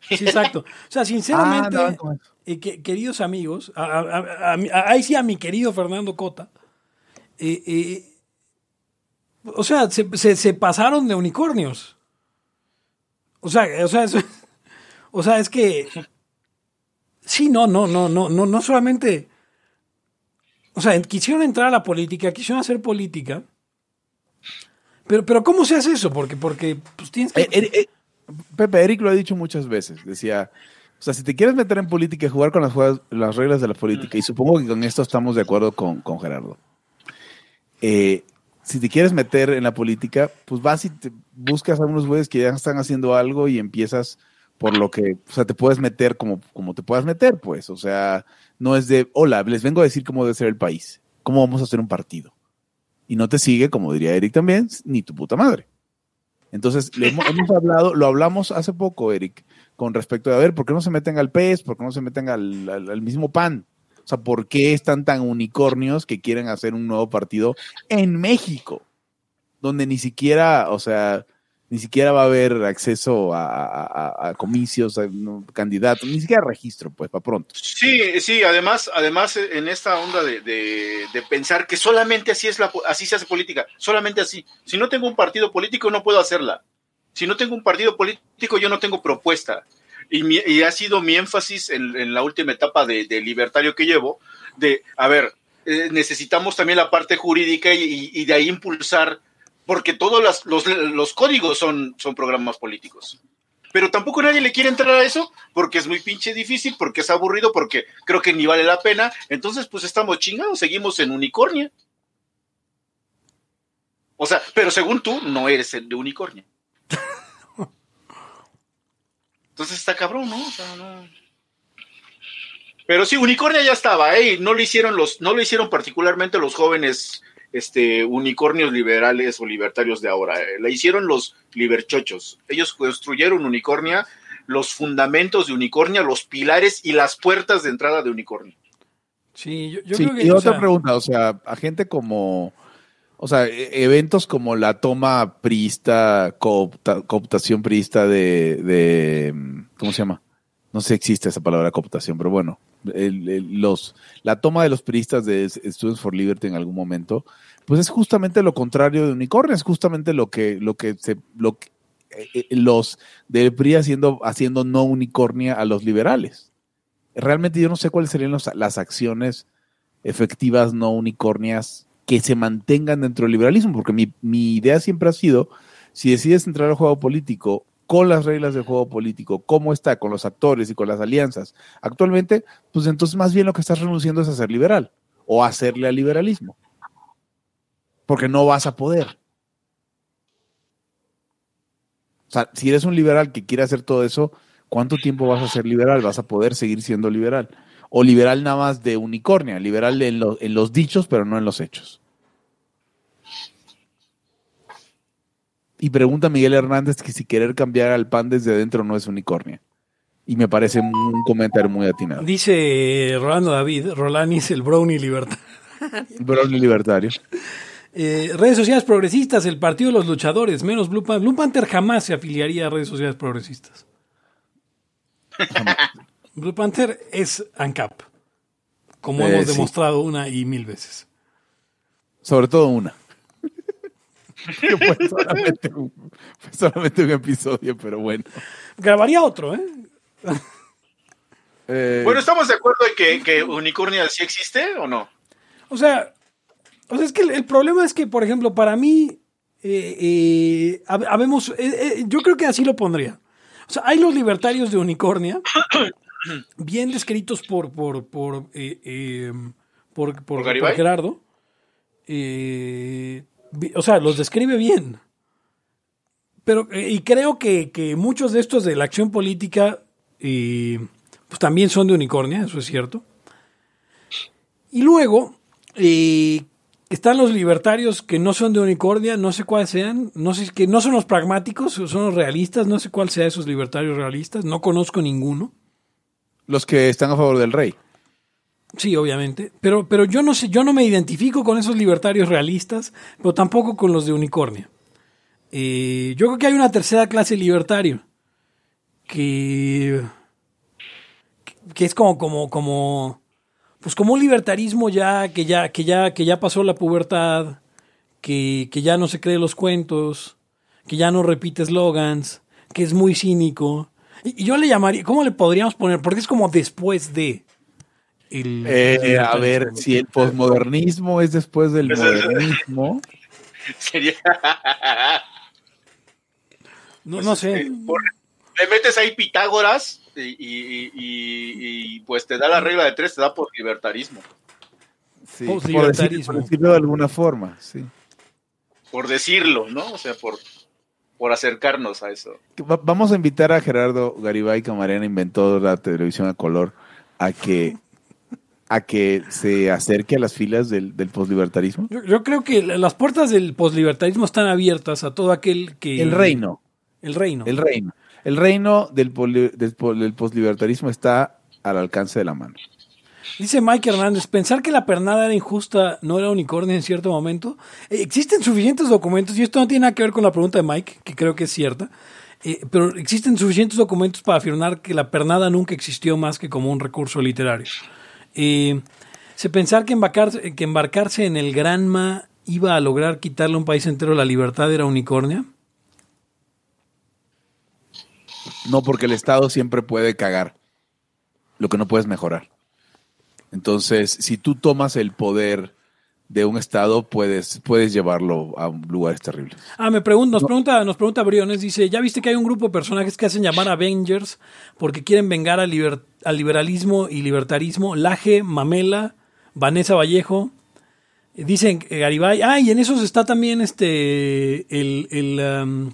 Sí, exacto. O sea, sinceramente, Ah, no, ¿cómo es? eh, que- queridos amigos, ahí sí a mi querido Fernando Cota, eh, eh, o sea, se, se- se pasaron de unicornios. O sea, o sea, eso- o sea, es que sí, no, no, no, no, no, no solamente, o sea, quisieron entrar a la política, quisieron hacer política, pero, pero ¿cómo se hace eso? Porque, porque, pues tienes que Eh, eh, eh, Pepe, Eric lo ha dicho muchas veces. Decía, o sea, si te quieres meter en política y jugar con las, juegas- las reglas de la política, y supongo que con esto estamos de acuerdo con, con Gerardo. Eh, si te quieres meter en la política, pues vas y te buscas a unos güeyes que ya están haciendo algo y empiezas por lo que, o sea, te puedes meter como, como te puedas meter, pues. O sea, no es de, hola, les vengo a decir cómo debe ser el país, cómo vamos a hacer un partido. Y no te sigue, como diría Eric también, ni tu puta madre. Entonces, le hemos, hablado, lo hablamos hace poco, Eric, con respecto de, a ver, ¿por qué no se meten al pez? ¿Por qué no se meten al- al mismo pan? O sea, ¿por qué están tan unicornios que quieren hacer un nuevo partido en México? Donde ni siquiera, o sea, ni siquiera va a haber acceso a, comicios, a candidatos, ni siquiera registro, pues, para pronto. Sí, sí, además, además eh, en esta onda de, de- de pensar que solamente así es la así se hace política, solamente así. Si no tengo un partido político no puedo hacerla. Si no tengo un partido político yo no tengo propuesta. Y, mi- y ha sido mi énfasis en, la última etapa de, libertario que llevo, de, a ver, eh, necesitamos también la parte jurídica y, de ahí impulsar, porque todos los, códigos son, son programas políticos pero tampoco nadie le quiere entrar a eso porque es muy pinche difícil, porque es aburrido, porque creo que ni vale la pena. Entonces, pues estamos chingados, seguimos en unicornia. O sea, pero según tú, no eres el de unicornia. Entonces está cabrón, ¿no? O sea, no. Pero sí, unicornia ya estaba, ¿eh? No lo hicieron los, no lo hicieron particularmente los jóvenes este, unicornios liberales o libertarios de ahora. eh, La hicieron los liberchochos. Ellos construyeron unicornia, los fundamentos de unicornia, los pilares y las puertas de entrada de unicornia. Sí, yo, yo Sí, creo que. y o otra sea, pregunta, o sea, a gente como, o sea, e- eventos como la toma priista, coopta- cooptación priista de, de, mm, ¿cómo se llama? No sé si existe esa palabra cooptación, pero bueno, los, la toma de los priistas de Students for Liberty en algún momento, pues es justamente lo contrario de unicornio, es justamente lo que, lo que se, lo que, eh, eh, los del PRI haciendo, haciendo no unicornia a los liberales realmente yo no sé cuáles serían las acciones efectivas no unicornias que se mantengan dentro del liberalismo, porque mi, mi idea siempre ha sido, si decides entrar al juego político con las reglas del juego político, cómo está, con los actores y con las alianzas, actualmente, pues entonces más bien lo que estás renunciando es a ser liberal o hacerle al liberalismo, porque no vas a poder. O sea, si eres un liberal que quiere hacer todo eso, ¿cuánto tiempo vas a ser liberal? ¿Vas a poder seguir siendo liberal? O liberal nada más de unicornia, liberal en, lo- en los dichos, pero no en los hechos. Y pregunta Miguel Hernández que si querer cambiar al pan desde adentro no es unicornia. Y me parece un comentario muy atinado. Dice Rolando David, Rolani es el brownie libertad. Brownie libertario. Eh, redes sociales progresistas, el partido de los luchadores, menos Blue Panther. Blue Panther jamás se afiliaría a redes sociales progresistas. Blue Panther es ANCAP, como Eh, hemos sí. demostrado una y mil veces. Sobre todo una. Que fue, solamente un, fue solamente un episodio, pero bueno. Grabaría otro, ¿eh? Eh, Bueno, ¿estamos de acuerdo en que, que unicornia sí existe o no? O sea, o sea, es que el, el problema es que, por ejemplo, para mí, eh, eh, hab- habemos, eh, eh, yo creo que así lo pondría. O sea, hay los libertarios de Unicornia, bien descritos por, por, por, eh, eh, por, por- ¿Por Garibay? por Gerardo. Eh, o sea, los describe bien. Pero, eh, y creo que, que muchos de estos de la acción política, pues también son de Unicornia, eso es cierto. Y luego están los libertarios que no son de unicornia, no sé cuáles sean, no sé que no son los pragmáticos, son los realistas, no sé cuál sea esos libertarios realistas, no conozco ninguno. Los que están a favor del rey. Sí, obviamente, pero pero yo no sé, yo no me identifico con esos libertarios realistas, pero tampoco con los de unicornia. Eh, yo creo que hay una tercera clase libertario que, que es como, como, como, pues como un libertarismo ya que ya, que ya, que ya pasó la pubertad, que, que ya no se cree los cuentos, que ya no repite slogans, que es muy cínico. Y, yo le llamaría, ¿cómo le podríamos poner? Porque es como después de. El, Eh, a ver, si el posmodernismo es después del modernismo. Sería. No, no sé. Le metes ahí Pitágoras y, y- y- y- y, pues te da la regla de tres, te da por libertarismo. Sí, por, decir- Poslibertarismo. por decirlo de alguna forma, sí. Por decirlo, ¿no? O sea, por, por acercarnos a eso. Va- Vamos a invitar a Gerardo Garibay Camarena, inventó la televisión a color, a que, a que se acerque a las filas del, del poslibertarismo. Yo, yo creo que la- las puertas del poslibertarismo están abiertas a todo aquel que. El reino, El reino. el reino. El reino del, del, pol- del poslibertarismo está al alcance de la mano. Dice Mike Hernández, pensar que la pernada era injusta no era unicornio en cierto momento. Eh, existen suficientes documentos, y esto no tiene nada que ver con la pregunta de Mike, que creo que es cierta, eh, pero existen suficientes documentos para afirmar que la pernada nunca existió más que como un recurso literario. Eh, pensar que embarcarse, que embarcarse en el Granma iba a lograr quitarle a un país entero la libertad era unicornia. No, porque el Estado siempre puede cagar. Lo que no puedes mejorar. Entonces, si tú tomas el poder de un Estado, puedes, puedes llevarlo a lugares terribles. Ah, me pregunta, nos pregunta, nos pregunta Briones, dice, ¿ya viste que hay un grupo de personajes que hacen llamar Avengers porque quieren vengar al, liber- al liberalismo y libertarismo? Laje, Mamela, Vanessa Vallejo, dicen eh, Garibay, ah, y en esos está también este el, el, um,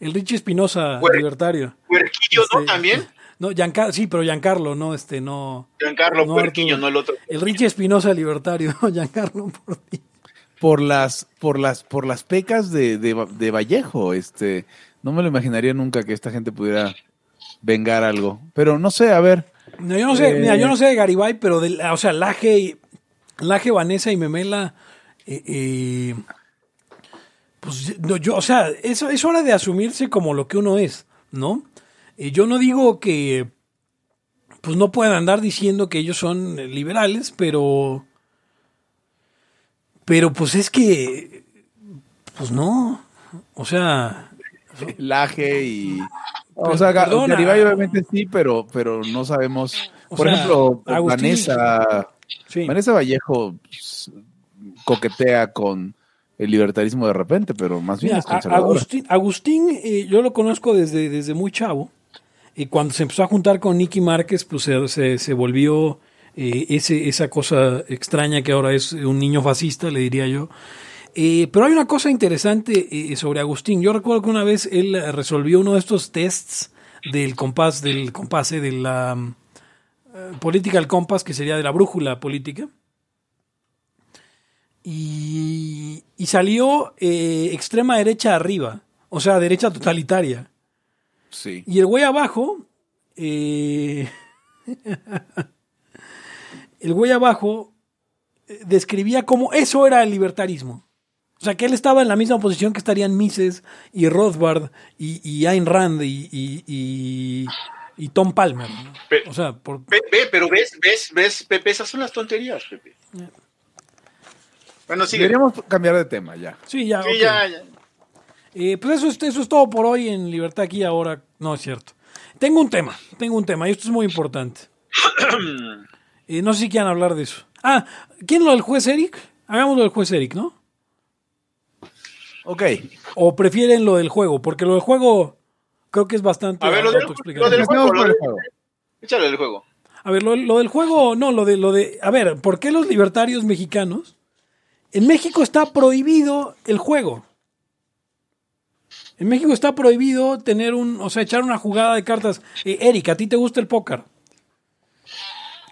el Richie Espinosa, libertario. Huerquillo, ¿no? Este, También. No, Giancar- sí, pero Giancarlo, no, este, no. Giancarlo no, Arturo. no el otro. El Richie Espinosa, libertario, Giancarlo por ti. Por las, por las, por las pecas de, de, de Vallejo, este, no me lo imaginaría nunca que esta gente pudiera vengar algo. Pero no sé, a ver. No, yo no sé, Eh, mira, yo no sé de Garibay, pero de, o sea, Laje, y- Laje, Vanessa y Memela, eh, eh, pues no, yo, o sea, es, es hora de asumirse como lo que uno es, ¿no? Eh, yo no digo que, pues no puedan andar diciendo que ellos son eh, liberales, pero, pero pues es que, pues no, o sea, Laje y. O sea, Ga- perdona. Garibay obviamente sí, pero, pero no sabemos. O Por sea, ejemplo, Agustín- Vanessa, sí. Vanessa Vallejo pues, coquetea con el libertarismo de repente, pero más bien Mira, es. Agustín, Agustín eh, yo lo conozco desde, desde muy chavo. Y cuando se empezó a juntar con Nicky Márquez, pues se, se- se volvió eh, ese, esa cosa extraña que ahora es un niño fascista, le diría yo. Eh, pero hay una cosa interesante eh, sobre Agustín. Yo recuerdo que una vez él resolvió uno de estos tests del compás, del compás, de la eh, political compass, que sería de la brújula política. Y, y salió extrema derecha arriba, o sea, derecha totalitaria. Sí. Y el güey abajo, eh, el güey abajo eh, describía cómo eso era el libertarismo. O sea, que él estaba en la misma posición que estarían Mises y Rothbard y, y Ayn Rand y, y- y- y Tom Palmer. ¿no? Pe- O sea, por, pero ves, ves, ves, Pepe, esas son las tonterías, Pepe. Bueno, sigue. Deberíamos cambiar de tema ya. sí, ya. Sí, ya, ya. Eh, pues eso es, eso es todo por hoy en Libertad aquí ahora. No es cierto. Tengo un tema, tengo un tema y esto es muy importante. Eh, no sé si quieran hablar de eso. Ah, ¿quién lo del juez Eric? Hagamos lo del juez Eric, ¿no? Ok. ¿O prefieren lo del juego? Porque lo del juego creo que es bastante A ver, lo del- autoexplicativo. lo del- juego, juego. Échale el juego. A ver, lo, lo del juego, no, lo de, lo de, a ver, ¿por qué los libertarios mexicanos? En México está prohibido el juego. En México está prohibido tener un, o sea, echar una jugada de cartas. Eh, Eric, ¿a ti te gusta el póker?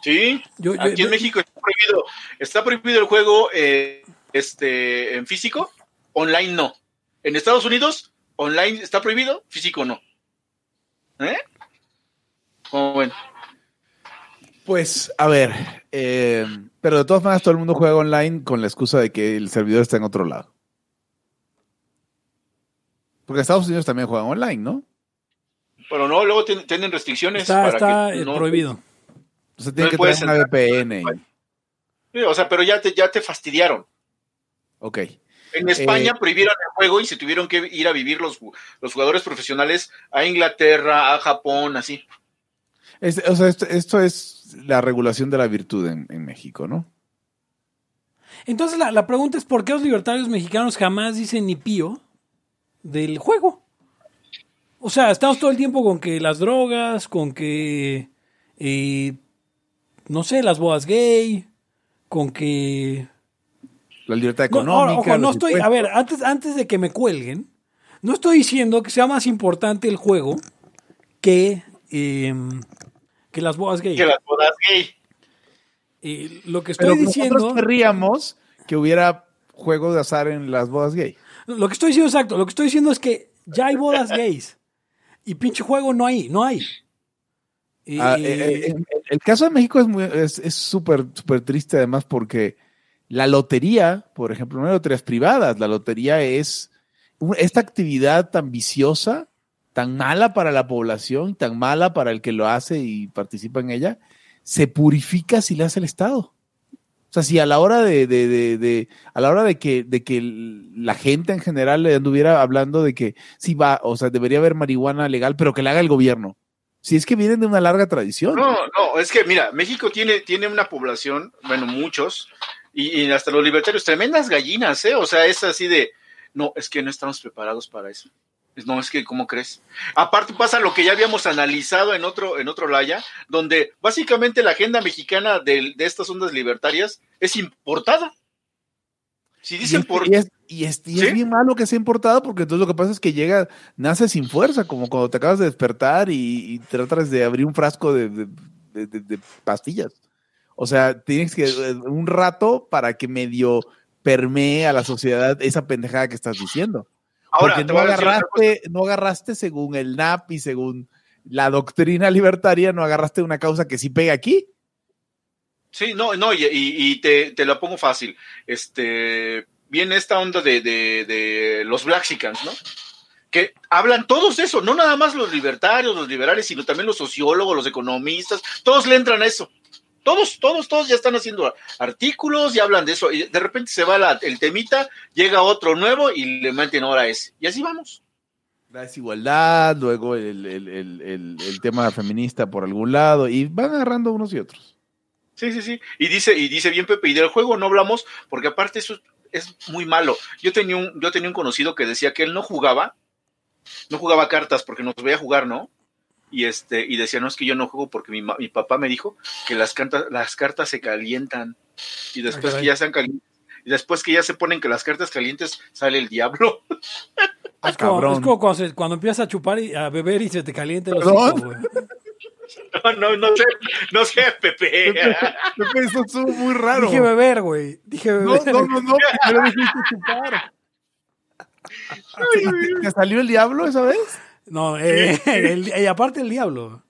Sí, Yo- yo- aquí yo- en México está prohibido, está prohibido el juego eh, este, en físico, online no. En Estados Unidos, online está prohibido, físico no. ¿Eh? ¿Cómo ven? Pues, a ver, eh, pero de todas maneras todo el mundo juega online con la excusa de que el servidor está en otro lado. Porque Estados Unidos también juegan online, ¿no? Pero no, luego ten- tienen restricciones Está, para está que eh, no- prohibido. O sea, tiene No que puedes tener una. VPN. Sí, O sea, pero ya te, ya te fastidiaron. Ok. En España Eh, prohibieron el juego y se tuvieron que ir a vivir los, los jugadores profesionales a Inglaterra, a Japón, así. Es- o sea, esto, esto es la regulación de la virtud en, en México, ¿no? Entonces la, la pregunta es por qué los libertarios mexicanos jamás dicen ni pío del juego. O sea, estamos todo el tiempo con que las drogas, con que, eh, no sé, las bodas gay, con que... La libertad No, económica. no, ojo, no los estoy, a ver, antes, antes de que me cuelguen, no estoy diciendo que sea más importante el juego que, eh, que las bodas gay. Que las bodas gay. Eh, lo que Pero estoy nosotros diciendo... querríamos que hubiera juegos de azar en las bodas gay. Lo que estoy diciendo, exacto, lo que estoy diciendo es que ya hay bodas gays. Y pinche juego no hay, no hay. Ah, eh, eh, el caso de México es muy es es súper súper triste además porque la lotería, por ejemplo, no hay loterías privadas, la lotería es esta actividad tan viciosa, tan mala para la población, tan mala para el que lo hace y participa en ella, se purifica si la hace el Estado. O sea, si a la hora de, de- de- de- a la hora de que, de que la gente en general le anduviera hablando de que sí va, o sea, debería haber marihuana legal, pero que la haga el gobierno. Si es que vienen de una larga tradición. No, no, es que mira, México tiene, tiene una población, bueno, muchos, y hasta los libertarios, tremendas gallinas, ¿eh? O sea, es así de, no, es que no estamos preparados para eso. Es- No, es que, ¿cómo crees? Aparte pasa lo que ya habíamos analizado en otro, en otro Laya, donde básicamente la agenda mexicana de, de estas ondas libertarias es importada. Si Y dicen es, por... y es- y es- y es ¿Sí? bien malo que sea importado porque entonces lo que pasa es que llega, nace sin fuerza, como cuando te acabas de despertar y, tratas de abrir un frasco de, de- de- de- de pastillas. O sea, tienes que eh, un rato para que medio permee a la sociedad esa pendejada que estás diciendo. Ahora, porque no agarraste, no agarraste según el NAP y según la doctrina libertaria, no agarraste una causa que sí pega aquí. Sí, no, no, y, te, te la pongo fácil. Este, viene esta onda de, de, de los Blaxicans, ¿no? Que hablan todos eso, no nada más los libertarios, los liberales, sino también los sociólogos, los economistas, todos le entran a eso. Todos, todos, todos ya están haciendo artículos y hablan de eso. Y de repente se va la- el temita, llega otro nuevo y le meten ahora ese. Y así vamos. La desigualdad, luego el, el- el- el- el tema feminista por algún lado, y van agarrando unos y otros. Sí, sí, sí. Y dice, y dice bien Pepe, y del juego no hablamos, porque aparte eso es muy malo. Yo tenía un, yo tenía un conocido que decía que él no jugaba, no jugaba cartas porque nos veía jugar, ¿no? Y este, y decía, no es que yo no juego porque mi, ma- mi papá me dijo que las cartas, las cartas se calientan. Y después caray. que ya sean calientes, y después que ya se ponen que las cartas calientes, sale el diablo. Ah, es como, cabrón. es como cuando, se- cuando empiezas a chupar y a beber y se te calienta hocico, güey. No, no, no sé, no sé, Pepe. Pepe, eso estuvo muy raro. Dije beber, güey. Dije No, beber. no, no, no, primero dijiste chupar. ¿Te, te salió el diablo esa vez? No, eh, el- y aparte el diablo.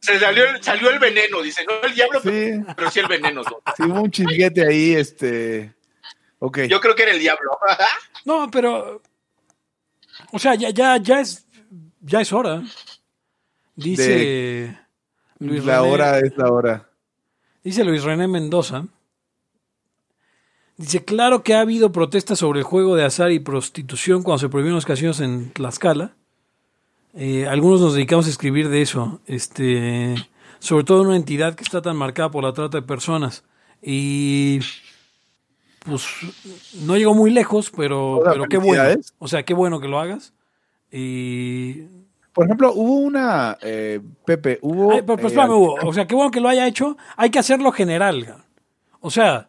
Se salió, el- salió el veneno, dice, no el diablo, Sí, pero sí el veneno. ¿no? sí, hubo un chinguete ahí, este. Ok. Yo creo que era el diablo. No, pero. O sea, ya, ya, ya es. Ya es hora. Dice. Luis la René- hora es la hora. Dice Luis René Mendoza. Dice, claro que ha habido protestas sobre el juego de azar y prostitución cuando se prohibieron los casinos en Tlaxcala. Eh, algunos nos dedicamos a escribir de eso. Este, sobre todo en una entidad que está tan marcada por la trata de personas. Y pues no llegó muy lejos, pero, Hola, pero qué bueno. O sea, qué bueno que lo hagas. Y Por ejemplo, hubo una. eh, Pepe, hubo. Ay, eh, espérame, Hugo. O sea, qué bueno que lo haya hecho. Hay que hacerlo general. O sea,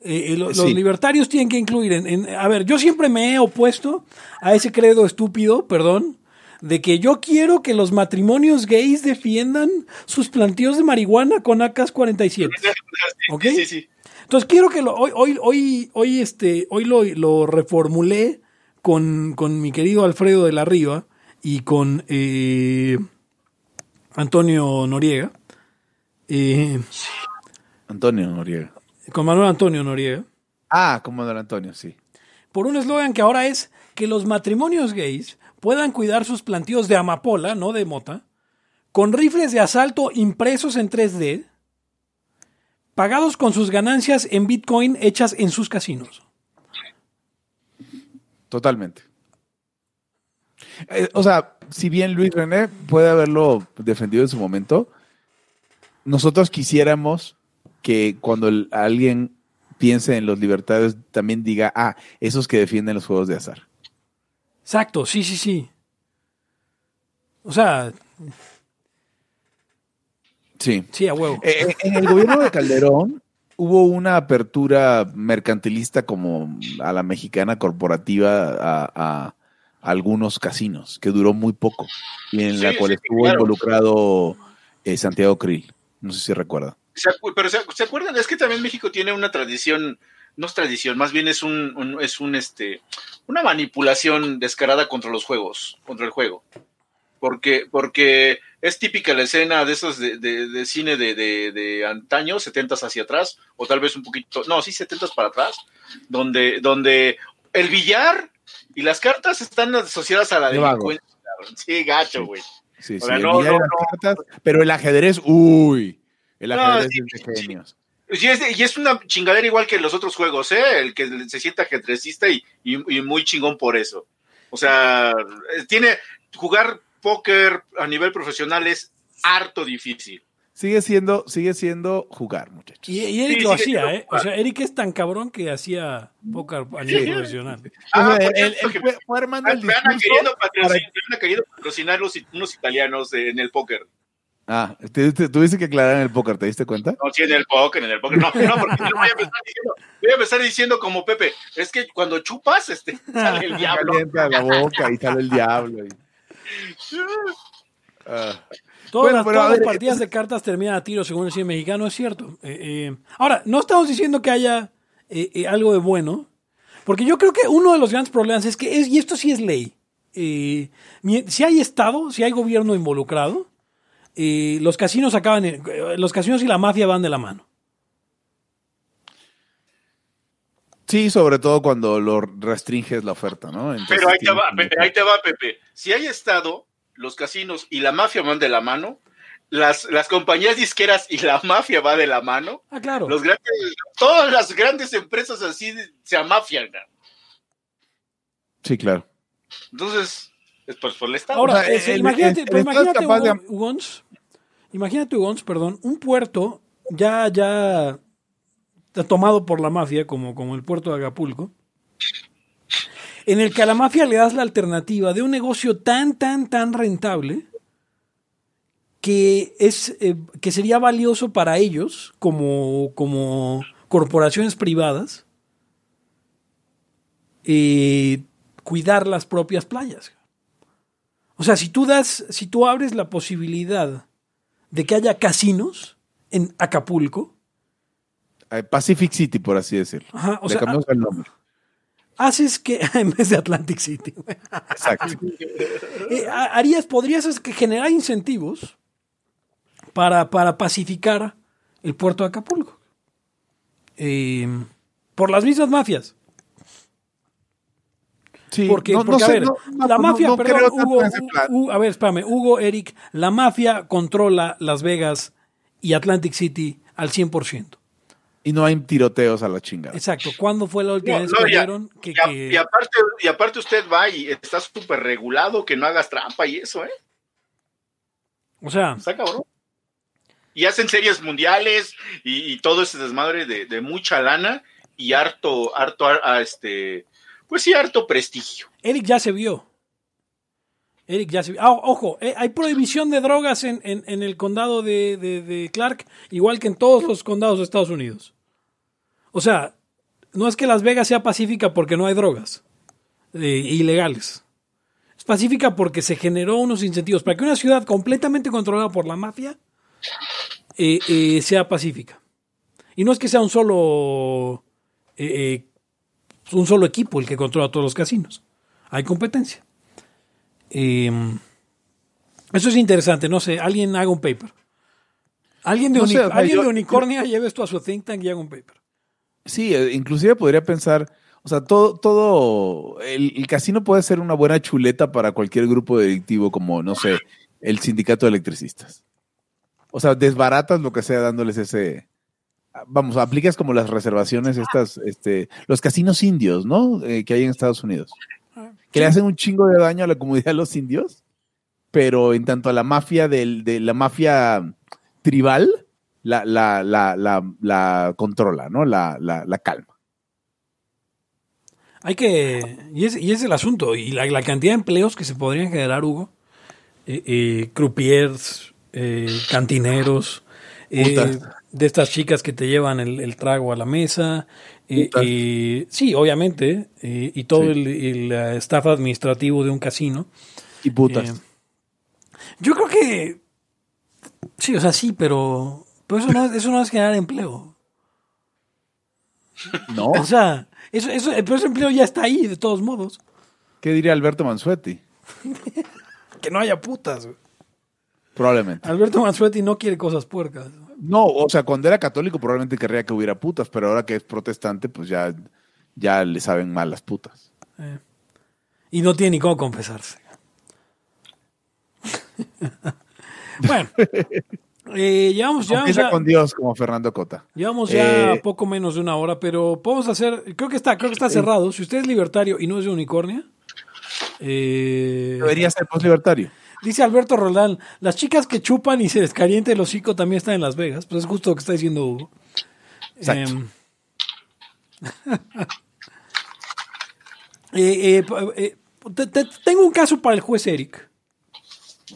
eh, lo- los libertarios tienen que incluir en, en- A ver, yo siempre me he opuesto a ese credo estúpido, perdón, de que yo quiero que los matrimonios gays defiendan sus plantíos de marihuana con AK-47. ¿Ok? Sí, sí. Entonces quiero que lo, hoy, hoy, hoy, hoy, este, hoy lo, lo reformulé con, con mi querido Alfredo de la Riva y con eh, Antonio Noriega. eh, Antonio Noriega. con Manuel Antonio Noriega. Ah, como don Antonio, sí. Por un eslogan que ahora es que los matrimonios gays puedan cuidar sus plantíos de amapola, no de mota, con rifles de asalto impresos en 3D, pagados con sus ganancias en Bitcoin hechas en sus casinos. Totalmente. Eh, o sea, si bien Luis René puede haberlo defendido en su momento, nosotros quisiéramos que cuando alguien piense en los libertarios también diga, ah, esos que defienden los juegos de azar. Exacto, sí, sí, sí. O sea, Sí. sí, a huevo. Eh, en el gobierno de Calderón hubo una apertura mercantilista como a la mexicana corporativa a, a algunos casinos, que duró muy poco, y en la cual sí, estuvo claro. involucrado eh, Santiago Krill. No sé si recuerda. Pero se, ¿se acuerdan, es que también México tiene una tradición, no es tradición, más bien es un, un- es un este una manipulación descarada contra los juegos, contra el juego. Porque, porque es típica la escena de esos de, de- de cine de, de, de antaño, 70 hacia atrás, o tal vez un poquito, no, sí, 70 para atrás, donde, donde el billar y las cartas están asociadas a la delincuencia. Sí, gacho, güey. Sí, O sí, sea, el no, y las no. cartas, pero el ajedrez, uy, el ajedrez sí, es de sí. genios. Y es, y es una chingadera igual que los otros juegos, ¿eh? El que se sienta ajedrecista y, y- y muy chingón por eso. O sea, eh, tiene jugar póker a nivel profesional es harto difícil. Sigue siendo, sigue siendo jugar, muchachos. Y, y Eric Sí, lo hacía, ¿eh? O sea, Eric es tan cabrón que hacía póker a nivel profesional. Ah, O sea, él- él que- fue, fue armando el Me han discurso querido patrocinar, para- me han querido patrocinar los, unos italianos en el póker. Ah, te- te- tuviste que aclarar en el póker, ¿te diste cuenta? No, sí, en el póker, en el póker. No, no, porque no voy a empezar diciendo, voy a empezar diciendo como Pepe, es que cuando chupas, este, sale el diablo. Calienta la boca y sale el diablo. y- Ah. Todas, Bueno, las, todas a las partidas de cartas terminan a tiro, según el cine mexicano, es cierto. Eh, eh, ahora, no estamos diciendo que haya eh, eh, algo de bueno, porque yo creo que uno de los grandes problemas es que, es, y esto sí es ley, eh, si hay Estado, si hay gobierno involucrado, eh, los casinos acaban, en- los casinos y la mafia van de la mano. Sí, sobre todo cuando lo restringes la oferta, ¿no? Entonces, Pero ahí te va, Pepe, ahí te va, Pepe. Si hay Estado, los casinos y la mafia van de la mano, las, las compañías disqueras y la mafia va de la mano, Ah, claro. los grandes, todas las grandes empresas así se amafian. ¿no? Sí, claro. Entonces, es por, por el Estado. Ahora, O sea, ese- el- imagínate, el- pero el Estado es imagínate, capaz de- Hugo- imagínate, Hugons, perdón, un puerto ya, ya tomado por la mafia, como, como el puerto de Acapulco, en el que a la mafia le das la alternativa de un negocio tan, tan, tan rentable que, es, eh, que sería valioso para ellos como, como corporaciones privadas eh, cuidar las propias playas. O sea, si tú das, si tú abres la posibilidad de que haya casinos en Acapulco, Eh, Pacific City, por así decirlo. Ajá, o Le sea, cambiamos el nombre. haces que en vez de Atlantic City, Exacto. eh, ha- harías, podrías es que generar incentivos para, para pacificar el puerto de Acapulco. Eh, por las mismas mafias. Sí, Porque, no- no porque, a sé, ver, no- la mafia, no perdón, Hugo, a ver, espérame, Hugo, Eric, la mafia controla Las Vegas y Atlantic City al 100%. Y no hay tiroteos a la chingada. Exacto. ¿Cuándo fue la última No, vez no, que vieron que, y, a- que- y aparte, y aparte usted va y está súper regulado que no hagas trampa y eso, ¿eh? o sea, Está cabrón. Y hacen series mundiales y, y todo ese desmadre de, de mucha lana y harto, harto, a este, pues harto prestigio. Eric ya se vio. Eric ya se vio. Ah, ojo, eh, hay prohibición de drogas en, en- el condado de, de- Clark, igual que en todos los condados de Estados Unidos. O sea, no es que Las Vegas sea pacífica porque no hay drogas eh, ilegales. Es pacífica porque se generó unos incentivos para que una ciudad completamente controlada por la mafia eh, sea pacífica. Y no es que sea un solo eh, un solo equipo el que controla todos los casinos. Hay competencia. Eh, eso es interesante. No sé, alguien haga un paper. Alguien de, No sé, alguien yo- de unicornia lleve esto a su think tank y haga un paper. Sí, eh, inclusive podría pensar, O sea, todo, todo, el, el casino puede ser una buena chuleta para cualquier grupo delictivo como, no sé, el sindicato de electricistas. O sea, desbaratas lo que sea dándoles ese, vamos, aplicas como las reservaciones estas, este, los casinos indios, ¿no? Eh, que hay en Estados Unidos. Que le hacen un chingo de daño a la comunidad de los indios, pero en tanto a la mafia del, de la mafia tribal, la, la, la, la, la controla, ¿no? La, la, la calma. Hay que. Y es, y es el asunto. Y la, la cantidad de empleos que se podrían generar, Hugo. Eh, eh, croupiers, eh, cantineros, Putas. De estas chicas que te llevan el, el trago a la mesa. eh, eh, sí, obviamente. eh, y todo Sí. el, el, staff administrativo de un casino. Y putas. Eh, yo creo que. Sí, o sea, sí, pero. Pero eso no, es- eso no es generar empleo. ¿No? O sea, eso, eso, pero ese empleo ya está ahí, de todos modos. ¿Qué diría Alberto Mansuetti? Que no haya putas. Probablemente. Alberto Mansuetti no quiere cosas puercas. No, o sea, cuando era católico probablemente querría que hubiera putas, pero ahora que es protestante, pues ya, ya le saben mal las putas. Eh, y no tiene ni cómo confesarse. bueno, eh, llevamos, llevamos Empieza ya, con Dios como Fernando Cota. llevamos ya Eh, poco menos de una hora, pero podemos hacer, creo que está, creo que está cerrado. Si usted es libertario y no es de unicornia, eh, Debería ser postlibertario. Dice Alberto Roldán, las chicas que chupan y se descalienta el hocico también están en Las Vegas. Pues es justo lo que está diciendo Hugo. Exacto. Em, eh, eh, eh, te- te- tengo un caso para el juez Eric.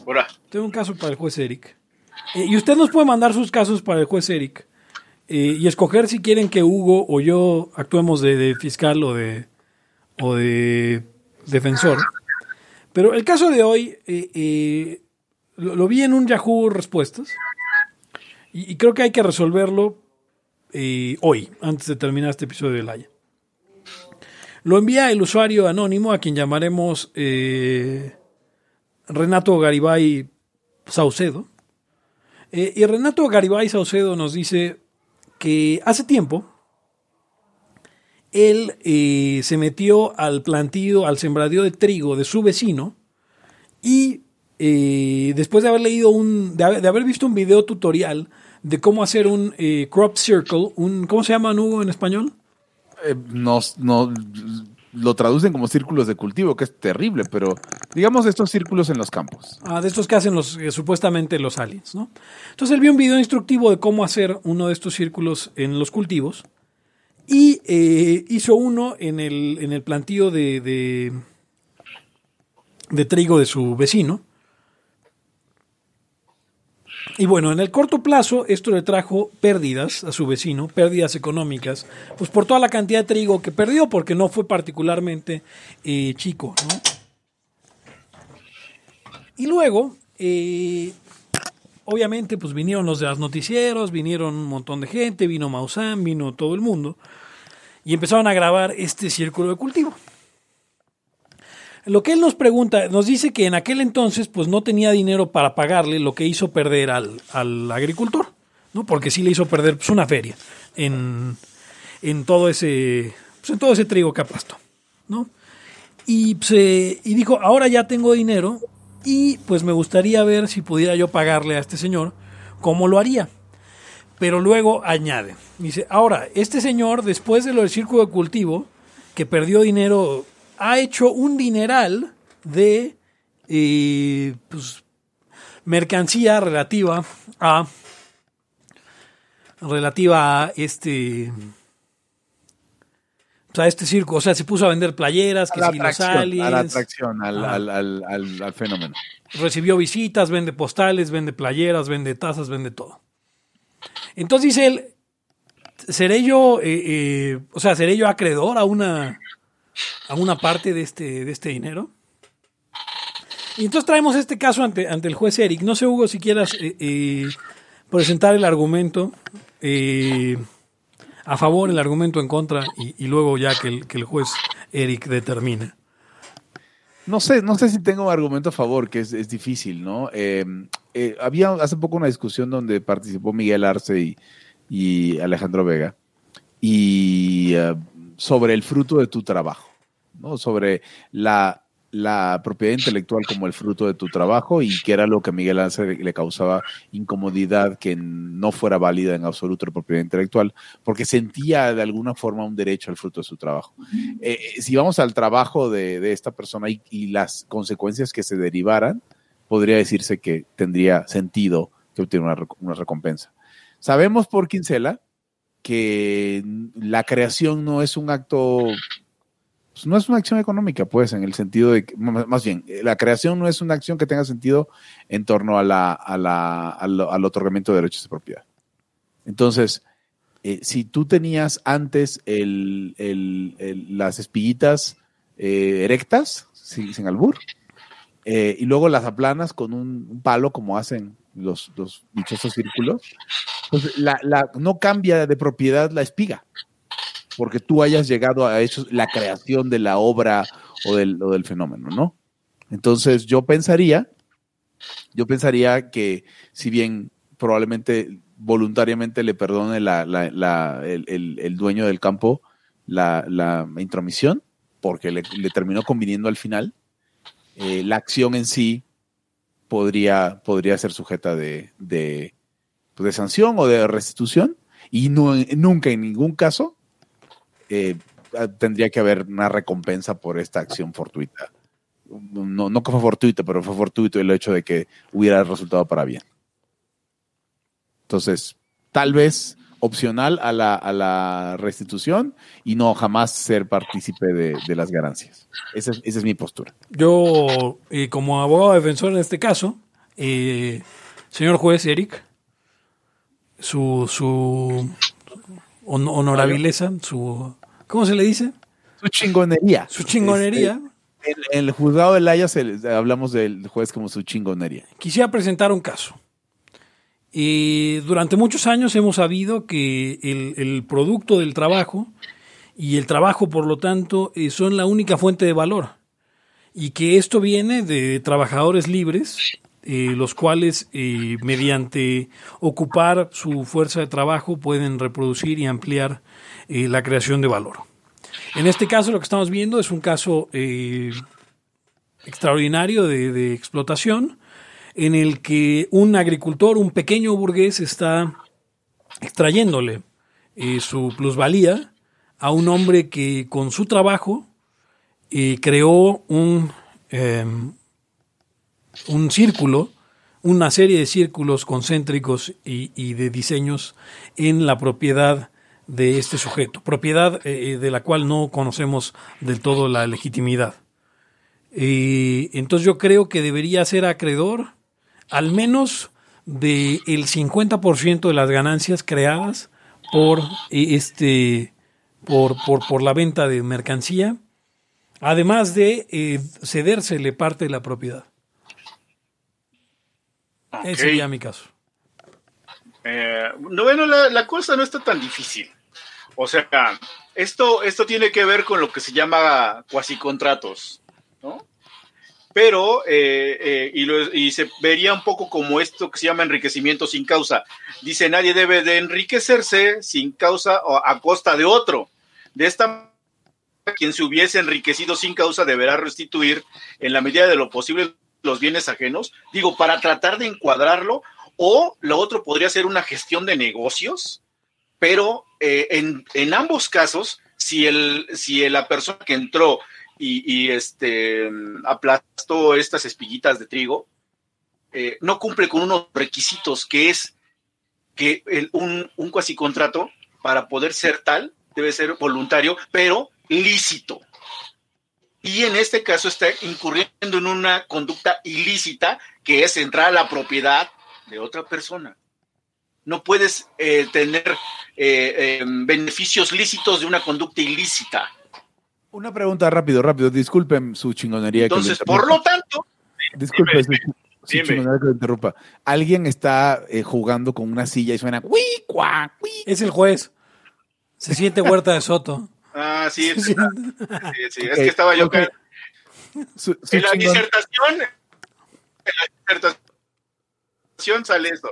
Ahora, Tengo un caso para el juez Eric. Eh, y usted nos puede mandar sus casos para el juez Eric. eh, y escoger si quieren que Hugo o yo actuemos de, de fiscal o de, o de defensor. Pero el caso de hoy eh, eh, lo, vi en un Yahoo Respuestas. Y, creo que hay que resolverlo eh, hoy, antes de terminar este episodio de Laia. Lo envía el usuario anónimo a quien llamaremos Renato Garibay Saucedo. Y Renato Garibay Saucedo nos dice que hace tiempo él eh, se metió al plantío, al sembradío de trigo de su vecino y eh, después de haber leído un, de haber, de haber visto un video tutorial de cómo hacer un eh, crop circle, un, ¿cómo se llama Hugo en español? Nos, no, lo traducen como círculos de cultivo, que es terrible, pero digamos estos círculos en los campos. Ah, de estos que hacen los, eh, supuestamente los aliens, ¿no? Entonces él vio un video instructivo de cómo hacer uno de estos círculos en los cultivos y eh, hizo uno en el, en el plantío de, de, trigo de su vecino. Y bueno, en el corto plazo esto le trajo pérdidas a su vecino, pérdidas económicas, pues por toda la cantidad de trigo que perdió, porque no fue particularmente eh, chico, ¿no? Y luego, eh, obviamente, pues vinieron los de los noticieros, vinieron un montón de gente, vino Maussan, vino todo el mundo, y empezaron a grabar este círculo de cultivo. Lo que él nos pregunta, nos dice que en aquel entonces pues no tenía dinero para pagarle lo que hizo perder al, al agricultor, ¿no? Porque sí le hizo perder pues, una feria en, en todo ese pues, en todo ese trigo que aplastó, ¿no? Y, pues, eh, y dijo, ahora ya tengo dinero y pues me gustaría ver si pudiera yo pagarle a este señor cómo lo haría. Pero luego añade, dice, ahora, este señor, después de lo del círculo de cultivo, que perdió dinero, ha hecho un dineral de eh, pues, mercancía relativa a relativa a este o sea, este circo, o sea, se puso a vender playeras, que A si los aliens, a la atracción, al, Ajá. al, al, al- al fenómeno. recibió visitas, vende postales, vende playeras, vende tazas, vende todo. Entonces dice él, ¿seré yo, eh, eh, o sea, seré yo acreedor a una, a una parte de este, de este dinero? Y entonces traemos este caso ante, ante el juez Eric. No sé, Hugo, si quieras eh, eh, presentar el argumento eh, a favor, el argumento en contra, y, luego ya que el, que el juez Eric determine. No sé, no sé si tengo un argumento a favor, que es, es difícil, ¿no? Eh, eh, había hace poco una discusión donde participó Miguel Arce y, y Alejandro Vega. Y eh, sobre el fruto de tu trabajo, ¿no? Sobre la, la propiedad intelectual como el fruto de tu trabajo y que era lo que a Miguel Ángel le causaba incomodidad que no fuera válida en absoluto la propiedad intelectual, porque sentía de alguna forma un derecho al fruto de su trabajo. Eh, eh, si vamos al trabajo de, de esta persona y, y, las consecuencias que se derivaran, podría decirse que tendría sentido que obtiene una, una recompensa. Sabemos por Kinsella que la creación no es un acto pues no es una acción económica, pues, en el sentido de, que, más bien, la creación no es una acción que tenga sentido en torno a la, a la, al, otorgamiento de derechos de propiedad. Entonces, eh, si tú tenías antes las espiguitas eh, erectas, sin, albur, eh, y luego las aplanas con un, palo como hacen los, dichosos círculos, pues la, no cambia de propiedad la espiga porque tú hayas llegado a eso, la creación de la obra o del, o del fenómeno, ¿no? Entonces yo pensaría, yo pensaría que si bien probablemente voluntariamente le perdone la, la, la, el, dueño del campo la, intromisión, porque le, terminó conviniendo al final, eh, la acción en sí podría, podría ser sujeta de, de, de sanción o de restitución y no, nunca en ningún caso eh, tendría que haber una recompensa por esta acción fortuita. No, no que fue fortuita, pero fue fortuito el hecho de que hubiera resultado para bien. Entonces, tal vez opcional a la, a la restitución y no jamás ser partícipe de, de las ganancias. Esa es, esa es, mi postura. Yo, eh, como abogado defensor en este caso, eh, señor juez Eric, su, su honorabileza, su... ¿Cómo se le dice? Su chingonería. Su chingonería. Este, en, el juzgado de Laya hablamos del juez como su chingonería. Quisiera presentar un caso. Y durante muchos años hemos sabido que el, el, producto del trabajo y el trabajo, por lo tanto, eh, son la única fuente de valor. Y que esto viene de trabajadores libres eh, los cuales eh, mediante ocupar su fuerza de trabajo pueden reproducir y ampliar eh, la creación de valor. En este caso lo que estamos viendo es un caso extraordinario de, de, explotación en el que un agricultor, un pequeño burgués está extrayéndole su plusvalía a un hombre que con su trabajo creó un un círculo, una serie de círculos concéntricos y, de diseños en la propiedad de este sujeto, propiedad eh, de la cual no conocemos del todo la legitimidad. Eh, entonces yo creo que debería ser acreedor al menos del el 50% de las ganancias creadas por este por, por, por, la venta de mercancía, además de eh, cedérsele parte de la propiedad. Okay. Ese sería mi caso. Eh, no, bueno, la, la, cosa no está tan difícil. O sea, esto, esto tiene que ver con lo que se llama cuasi contratos, ¿no? Pero, eh, eh, y, lo, y, se vería un poco como esto que se llama enriquecimiento sin causa. Dice, nadie debe de enriquecerse sin causa o a costa de otro. De esta manera, quien se hubiese enriquecido sin causa deberá restituir en la medida de lo posible los bienes ajenos, digo, para tratar de encuadrarlo, o lo otro podría ser una gestión de negocios, pero eh, en, en, ambos casos, si, el, si la persona que entró y, este, aplastó estas espiguitas de trigo, eh, no cumple con unos requisitos que es que un, un cuasi contrato para poder ser tal debe ser voluntario, pero lícito y en este caso está incurriendo en una conducta ilícita que es entrar a la propiedad de otra persona. No puedes eh, tener eh, eh, beneficios lícitos de una conducta ilícita. Una pregunta rápido, rápido. Disculpen su chingonería. Entonces, que por lo tanto. Disculpen su, su chingonería que lo interrumpa. Alguien está jugando con una silla y suena. ¡Uy, cuá, uy! Es el juez. Se siente huerta de Soto. Ah, sí, sí, sí. Okay, es que estaba yo okay. su, su en la chingón. disertación, en la disertación sale esto.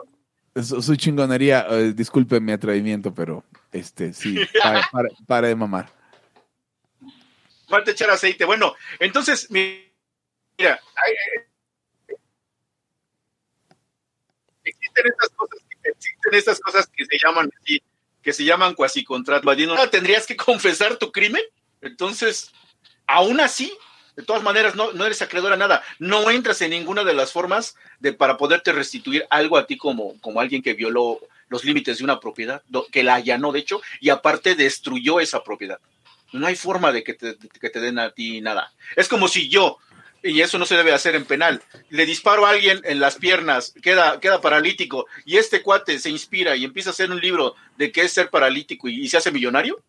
Su, su chingonería, uh, disculpe mi atrevimiento, pero este sí, para, para, para, de mamar. falta echar aceite. Bueno, entonces, mira, existen estas cosas, existen estas cosas que se llaman así, que se llaman cuasi contrato. ¿Tendrías que confesar tu crimen? Entonces, aún así, de todas maneras, no, no eres acreedor a nada. No entras en ninguna de las formas de, para poderte restituir algo a ti como, como alguien que violó los límites de una propiedad, que la allanó, de hecho, y aparte destruyó esa propiedad. No hay forma de que te, que te den a ti nada. Es como si yo, y eso no se debe hacer en penal, le disparo a alguien en las piernas, queda, queda paralítico, y este cuate se inspira y empieza a hacer un libro de qué es ser paralítico y se hace millonario.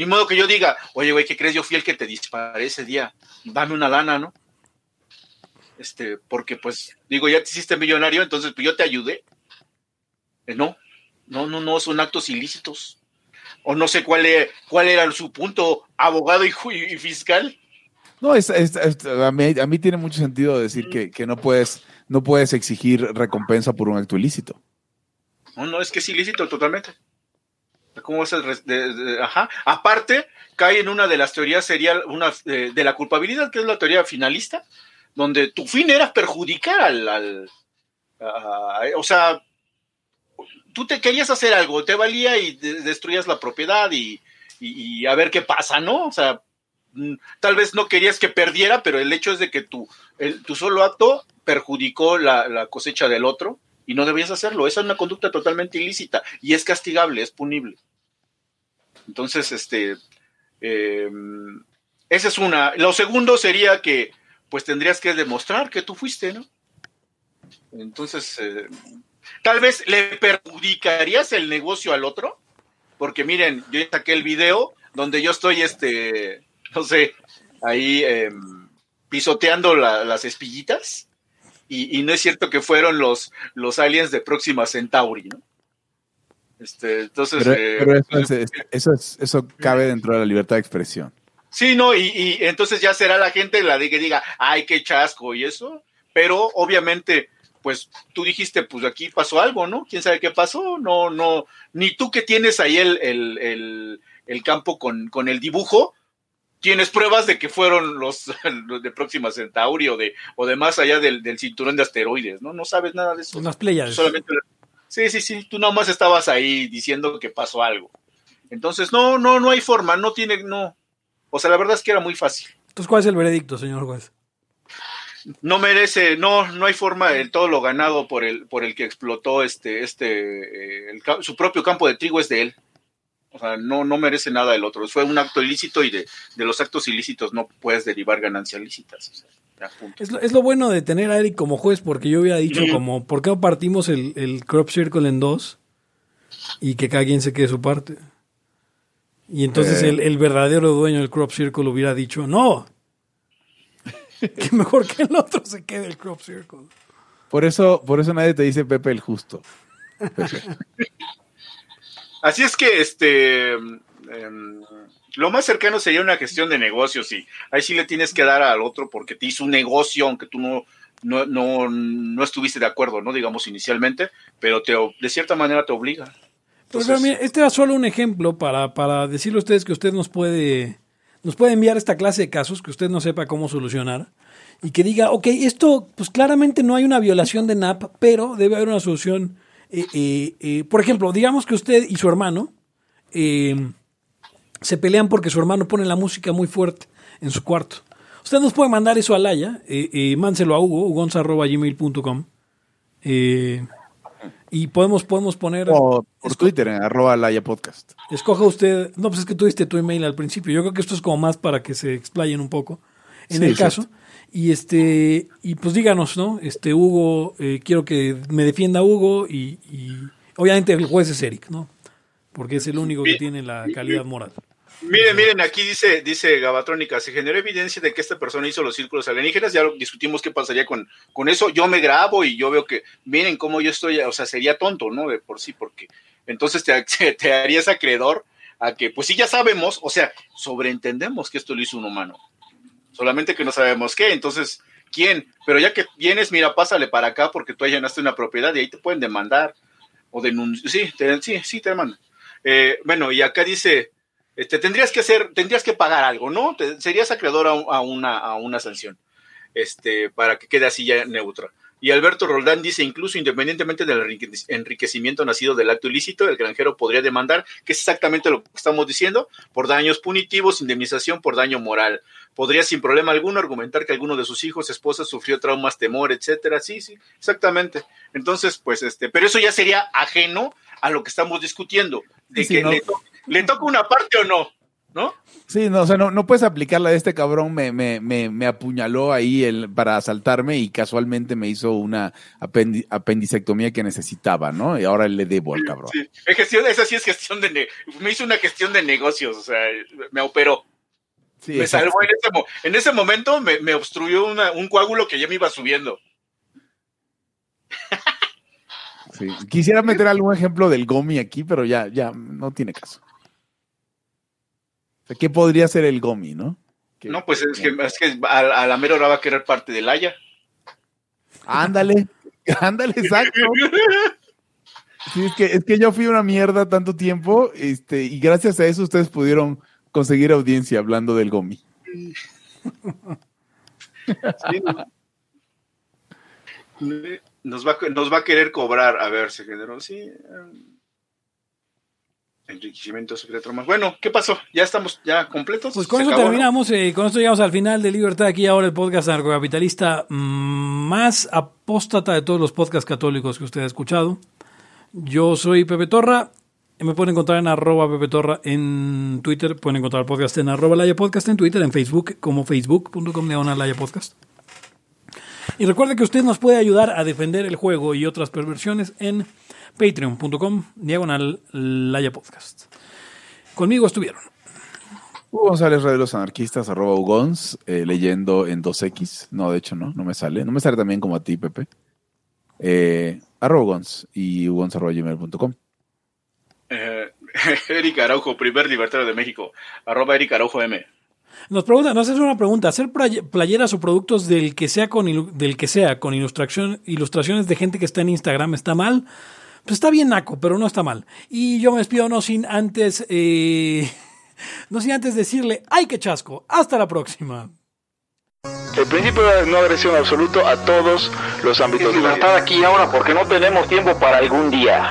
Ni modo que yo diga, oye, güey, ¿qué crees? Yo fui el que te disparé ese día. Dame una lana, ¿no? Este, porque pues, digo, ya te hiciste millonario, entonces pues yo te ayudé. Eh, no, no, no, no, son actos ilícitos. O no sé cuál, es, cuál era su punto, abogado y, fiscal. No, es, a, mí, tiene mucho sentido decir que, no, puedes, no puedes exigir recompensa por un acto ilícito. No, no, es que es ilícito totalmente. ¿Cómo es el ajá. Aparte, cae en una de las teorías sería una de, la culpabilidad, que es la teoría finalista, donde tu fin era perjudicar al, o sea, tú te querías hacer algo, te valía y destruías la propiedad y, a ver qué pasa, ¿no? O sea, tal vez no querías que perdiera, pero el hecho es de que tu, tu solo acto perjudicó la, la cosecha del otro y no debías hacerlo. Esa es una conducta totalmente ilícita y es castigable, es punible. Entonces, este, eh, esa es una. Lo segundo sería que, pues tendrías que demostrar que tú fuiste, ¿no? Entonces, eh, tal vez le perjudicarías el negocio al otro, porque miren, yo saqué el video donde yo estoy, este, no sé, ahí em, pisoteando las espillitas y, no es cierto que fueron los, los aliens de Próxima Centauri, ¿no? Este, entonces. Pero, eh, eso, eso, cabe dentro de la libertad de expresión. Sí, no, y, entonces ya será la gente la de que diga, ay, qué chasco y eso, pero obviamente, pues tú dijiste, pues aquí pasó algo, ¿no? ¿Quién sabe qué pasó? No, no, ni tú que tienes ahí el, el, el campo con, con el dibujo, tienes pruebas de que fueron los, de Próxima Centauri o de, o de más allá del, cinturón de asteroides, ¿no? No sabes nada de eso. Unas playas. Solamente, sí, sí, sí, tú nomás estabas ahí diciendo que pasó algo. Entonces, no, no, no hay forma, no tiene, no. O sea, la verdad es que era muy fácil. Entonces, ¿cuál es el veredicto, señor juez? No merece, no, no hay forma del todo lo ganado por el, por el que explotó este, este, eh, su propio campo de trigo es de él. O sea, no, no merece nada el otro. Fue un acto ilícito y de, los actos ilícitos no puedes derivar ganancias lícitas. es, lo, bueno de tener a Eric como juez, porque yo hubiera dicho como, ¿por qué no partimos el, crop circle en dos y que cada quien se quede su parte? Y entonces eh. el, verdadero dueño del crop circle hubiera dicho, no, que mejor que el otro se quede el crop circle. Por eso, por eso nadie te dice Pepe el justo. Así es que este em, lo más cercano sería una gestión de negocios y ahí sí le tienes que dar al otro porque te hizo un negocio aunque tú no no, no, no estuviste de acuerdo, ¿no? Digamos inicialmente, pero te, de cierta manera te obliga. este era solo un ejemplo para, para decirle a ustedes que usted nos puede, nos puede enviar esta clase de casos que usted no sepa cómo solucionar y que diga, ok, esto pues claramente no hay una violación de NAP, pero debe haber una solución eh, eh, eh, por ejemplo, digamos que usted y su hermano se pelean porque su hermano pone la música muy fuerte en su cuarto. Usted nos puede mandar eso a Laya, mánselo a Hugo, ugonza.gmail.com y podemos, podemos poner... O por Twitter, en arroba Laya Podcast. Escoja usted... No, pues es que tú diste tu email al principio. Yo creo que esto es como más para que se explayen un poco en el caso. Y este, y pues díganos, ¿no? Este, Hugo, eh, quiero que me defienda Hugo y, obviamente el juez es Eric, ¿no? Porque es el único que tiene la calidad moral. Miren, miren, aquí dice, dice Gabatrónica, se generó evidencia de que esta persona hizo los círculos alienígenas, ya discutimos qué pasaría con, con eso, yo me grabo y yo veo que, miren cómo yo estoy, o sea, sería tonto, ¿no? De por sí, porque entonces te, te harías acreedor a que, pues sí, ya sabemos, o sea, sobreentendemos que esto lo hizo un humano, solamente que no sabemos qué, entonces, ¿quién? Pero ya que vienes, mira, pásale para acá porque tú allanaste una propiedad y ahí te pueden demandar o denunciar, sí, sí, sí, te demandan. Eh, bueno, y acá dice, Este, tendrías que hacer, tendrías que pagar algo, ¿no? Te- serías acreedor a, a una, a una sanción, este, para que quede así ya neutra. Y Alberto Roldán dice, incluso independientemente del enrique- enriquecimiento nacido del acto ilícito, el granjero podría demandar, que es exactamente lo que estamos diciendo, por daños punitivos, indemnización por daño moral. Podría sin problema alguno argumentar que alguno de sus hijos, esposas sufrió traumas, temor, etcétera. Sí, sí, exactamente. Entonces, pues, este, pero eso ya sería ajeno a lo que estamos discutiendo, de Sí, que no. le, to- le toca una parte o no, ¿no? Sí, no, o sea, no, no puedes aplicarla de este cabrón me, me, me, me apuñaló ahí el, para asaltarme y casualmente me hizo una apendi- apendicectomía que necesitaba, ¿no? Y ahora le debo al cabrón. Sí, es gestión, esa sí es gestión de, me hizo una gestión de negocios, o sea, me operó. Sí, me salvó en ese, en ese momento, me, me obstruyó una- un coágulo que ya me iba subiendo. Sí. Quisiera meter algún ejemplo del Gomi aquí, pero ya, ya no tiene caso. O sea, ¿Qué podría ser el Gomi, no? No, pues es que, es que a, a la mera hora va a querer parte del Haya. Ándale, ándale, exacto. Sí, es que, es que yo fui una mierda tanto tiempo, este, y gracias a eso ustedes pudieron conseguir audiencia hablando del Gomi. Sí, ¿no? Nos va, a- nos va a querer cobrar. A ver, se generó, sí. Enriquecimiento secreto más. Bueno, ¿qué pasó? ¿Ya estamos ya completos? Pues con ¿Se eso acabó, no? terminamos, eh, con esto llegamos al final de Libertad aquí ahora el podcast narcocapitalista mm, más apóstata de todos los podcasts católicos que usted ha escuchado. Yo soy Pepe Torra, me pueden encontrar en arroba Pepe Torra en Twitter, pueden encontrar el podcast en arroba Laya en Twitter, en Facebook como facebook.com diagonal Laya. Y recuerde que usted nos puede ayudar a defender el juego y otras perversiones en patreon.com diagonal Laya Podcast. Conmigo estuvieron. Hugo González, Radio de los Anarquistas, arroba Ugons, eh, leyendo en 2X. No, de hecho no, no me sale. No me sale también como a ti, Pepe. Eh, arroba Ugons y ugons arroba gmail.com. Eh, Eric Araujo, primer libertario de México. Arroba Eric Araujo M. Nos preguntan, nos hacen una pregunta, hacer play- playeras o productos del que sea con ilu- del que sea con ilustración, ilustraciones de gente que está en Instagram está mal. Pues está bien naco, pero no está mal. Y yo me despido no sin antes eh, no sin antes decirle, "Ay, qué chasco. Hasta la próxima." El principio de no agresión absoluto a todos los ámbitos vida. Libertad aquí ahora porque no tenemos tiempo para algún día.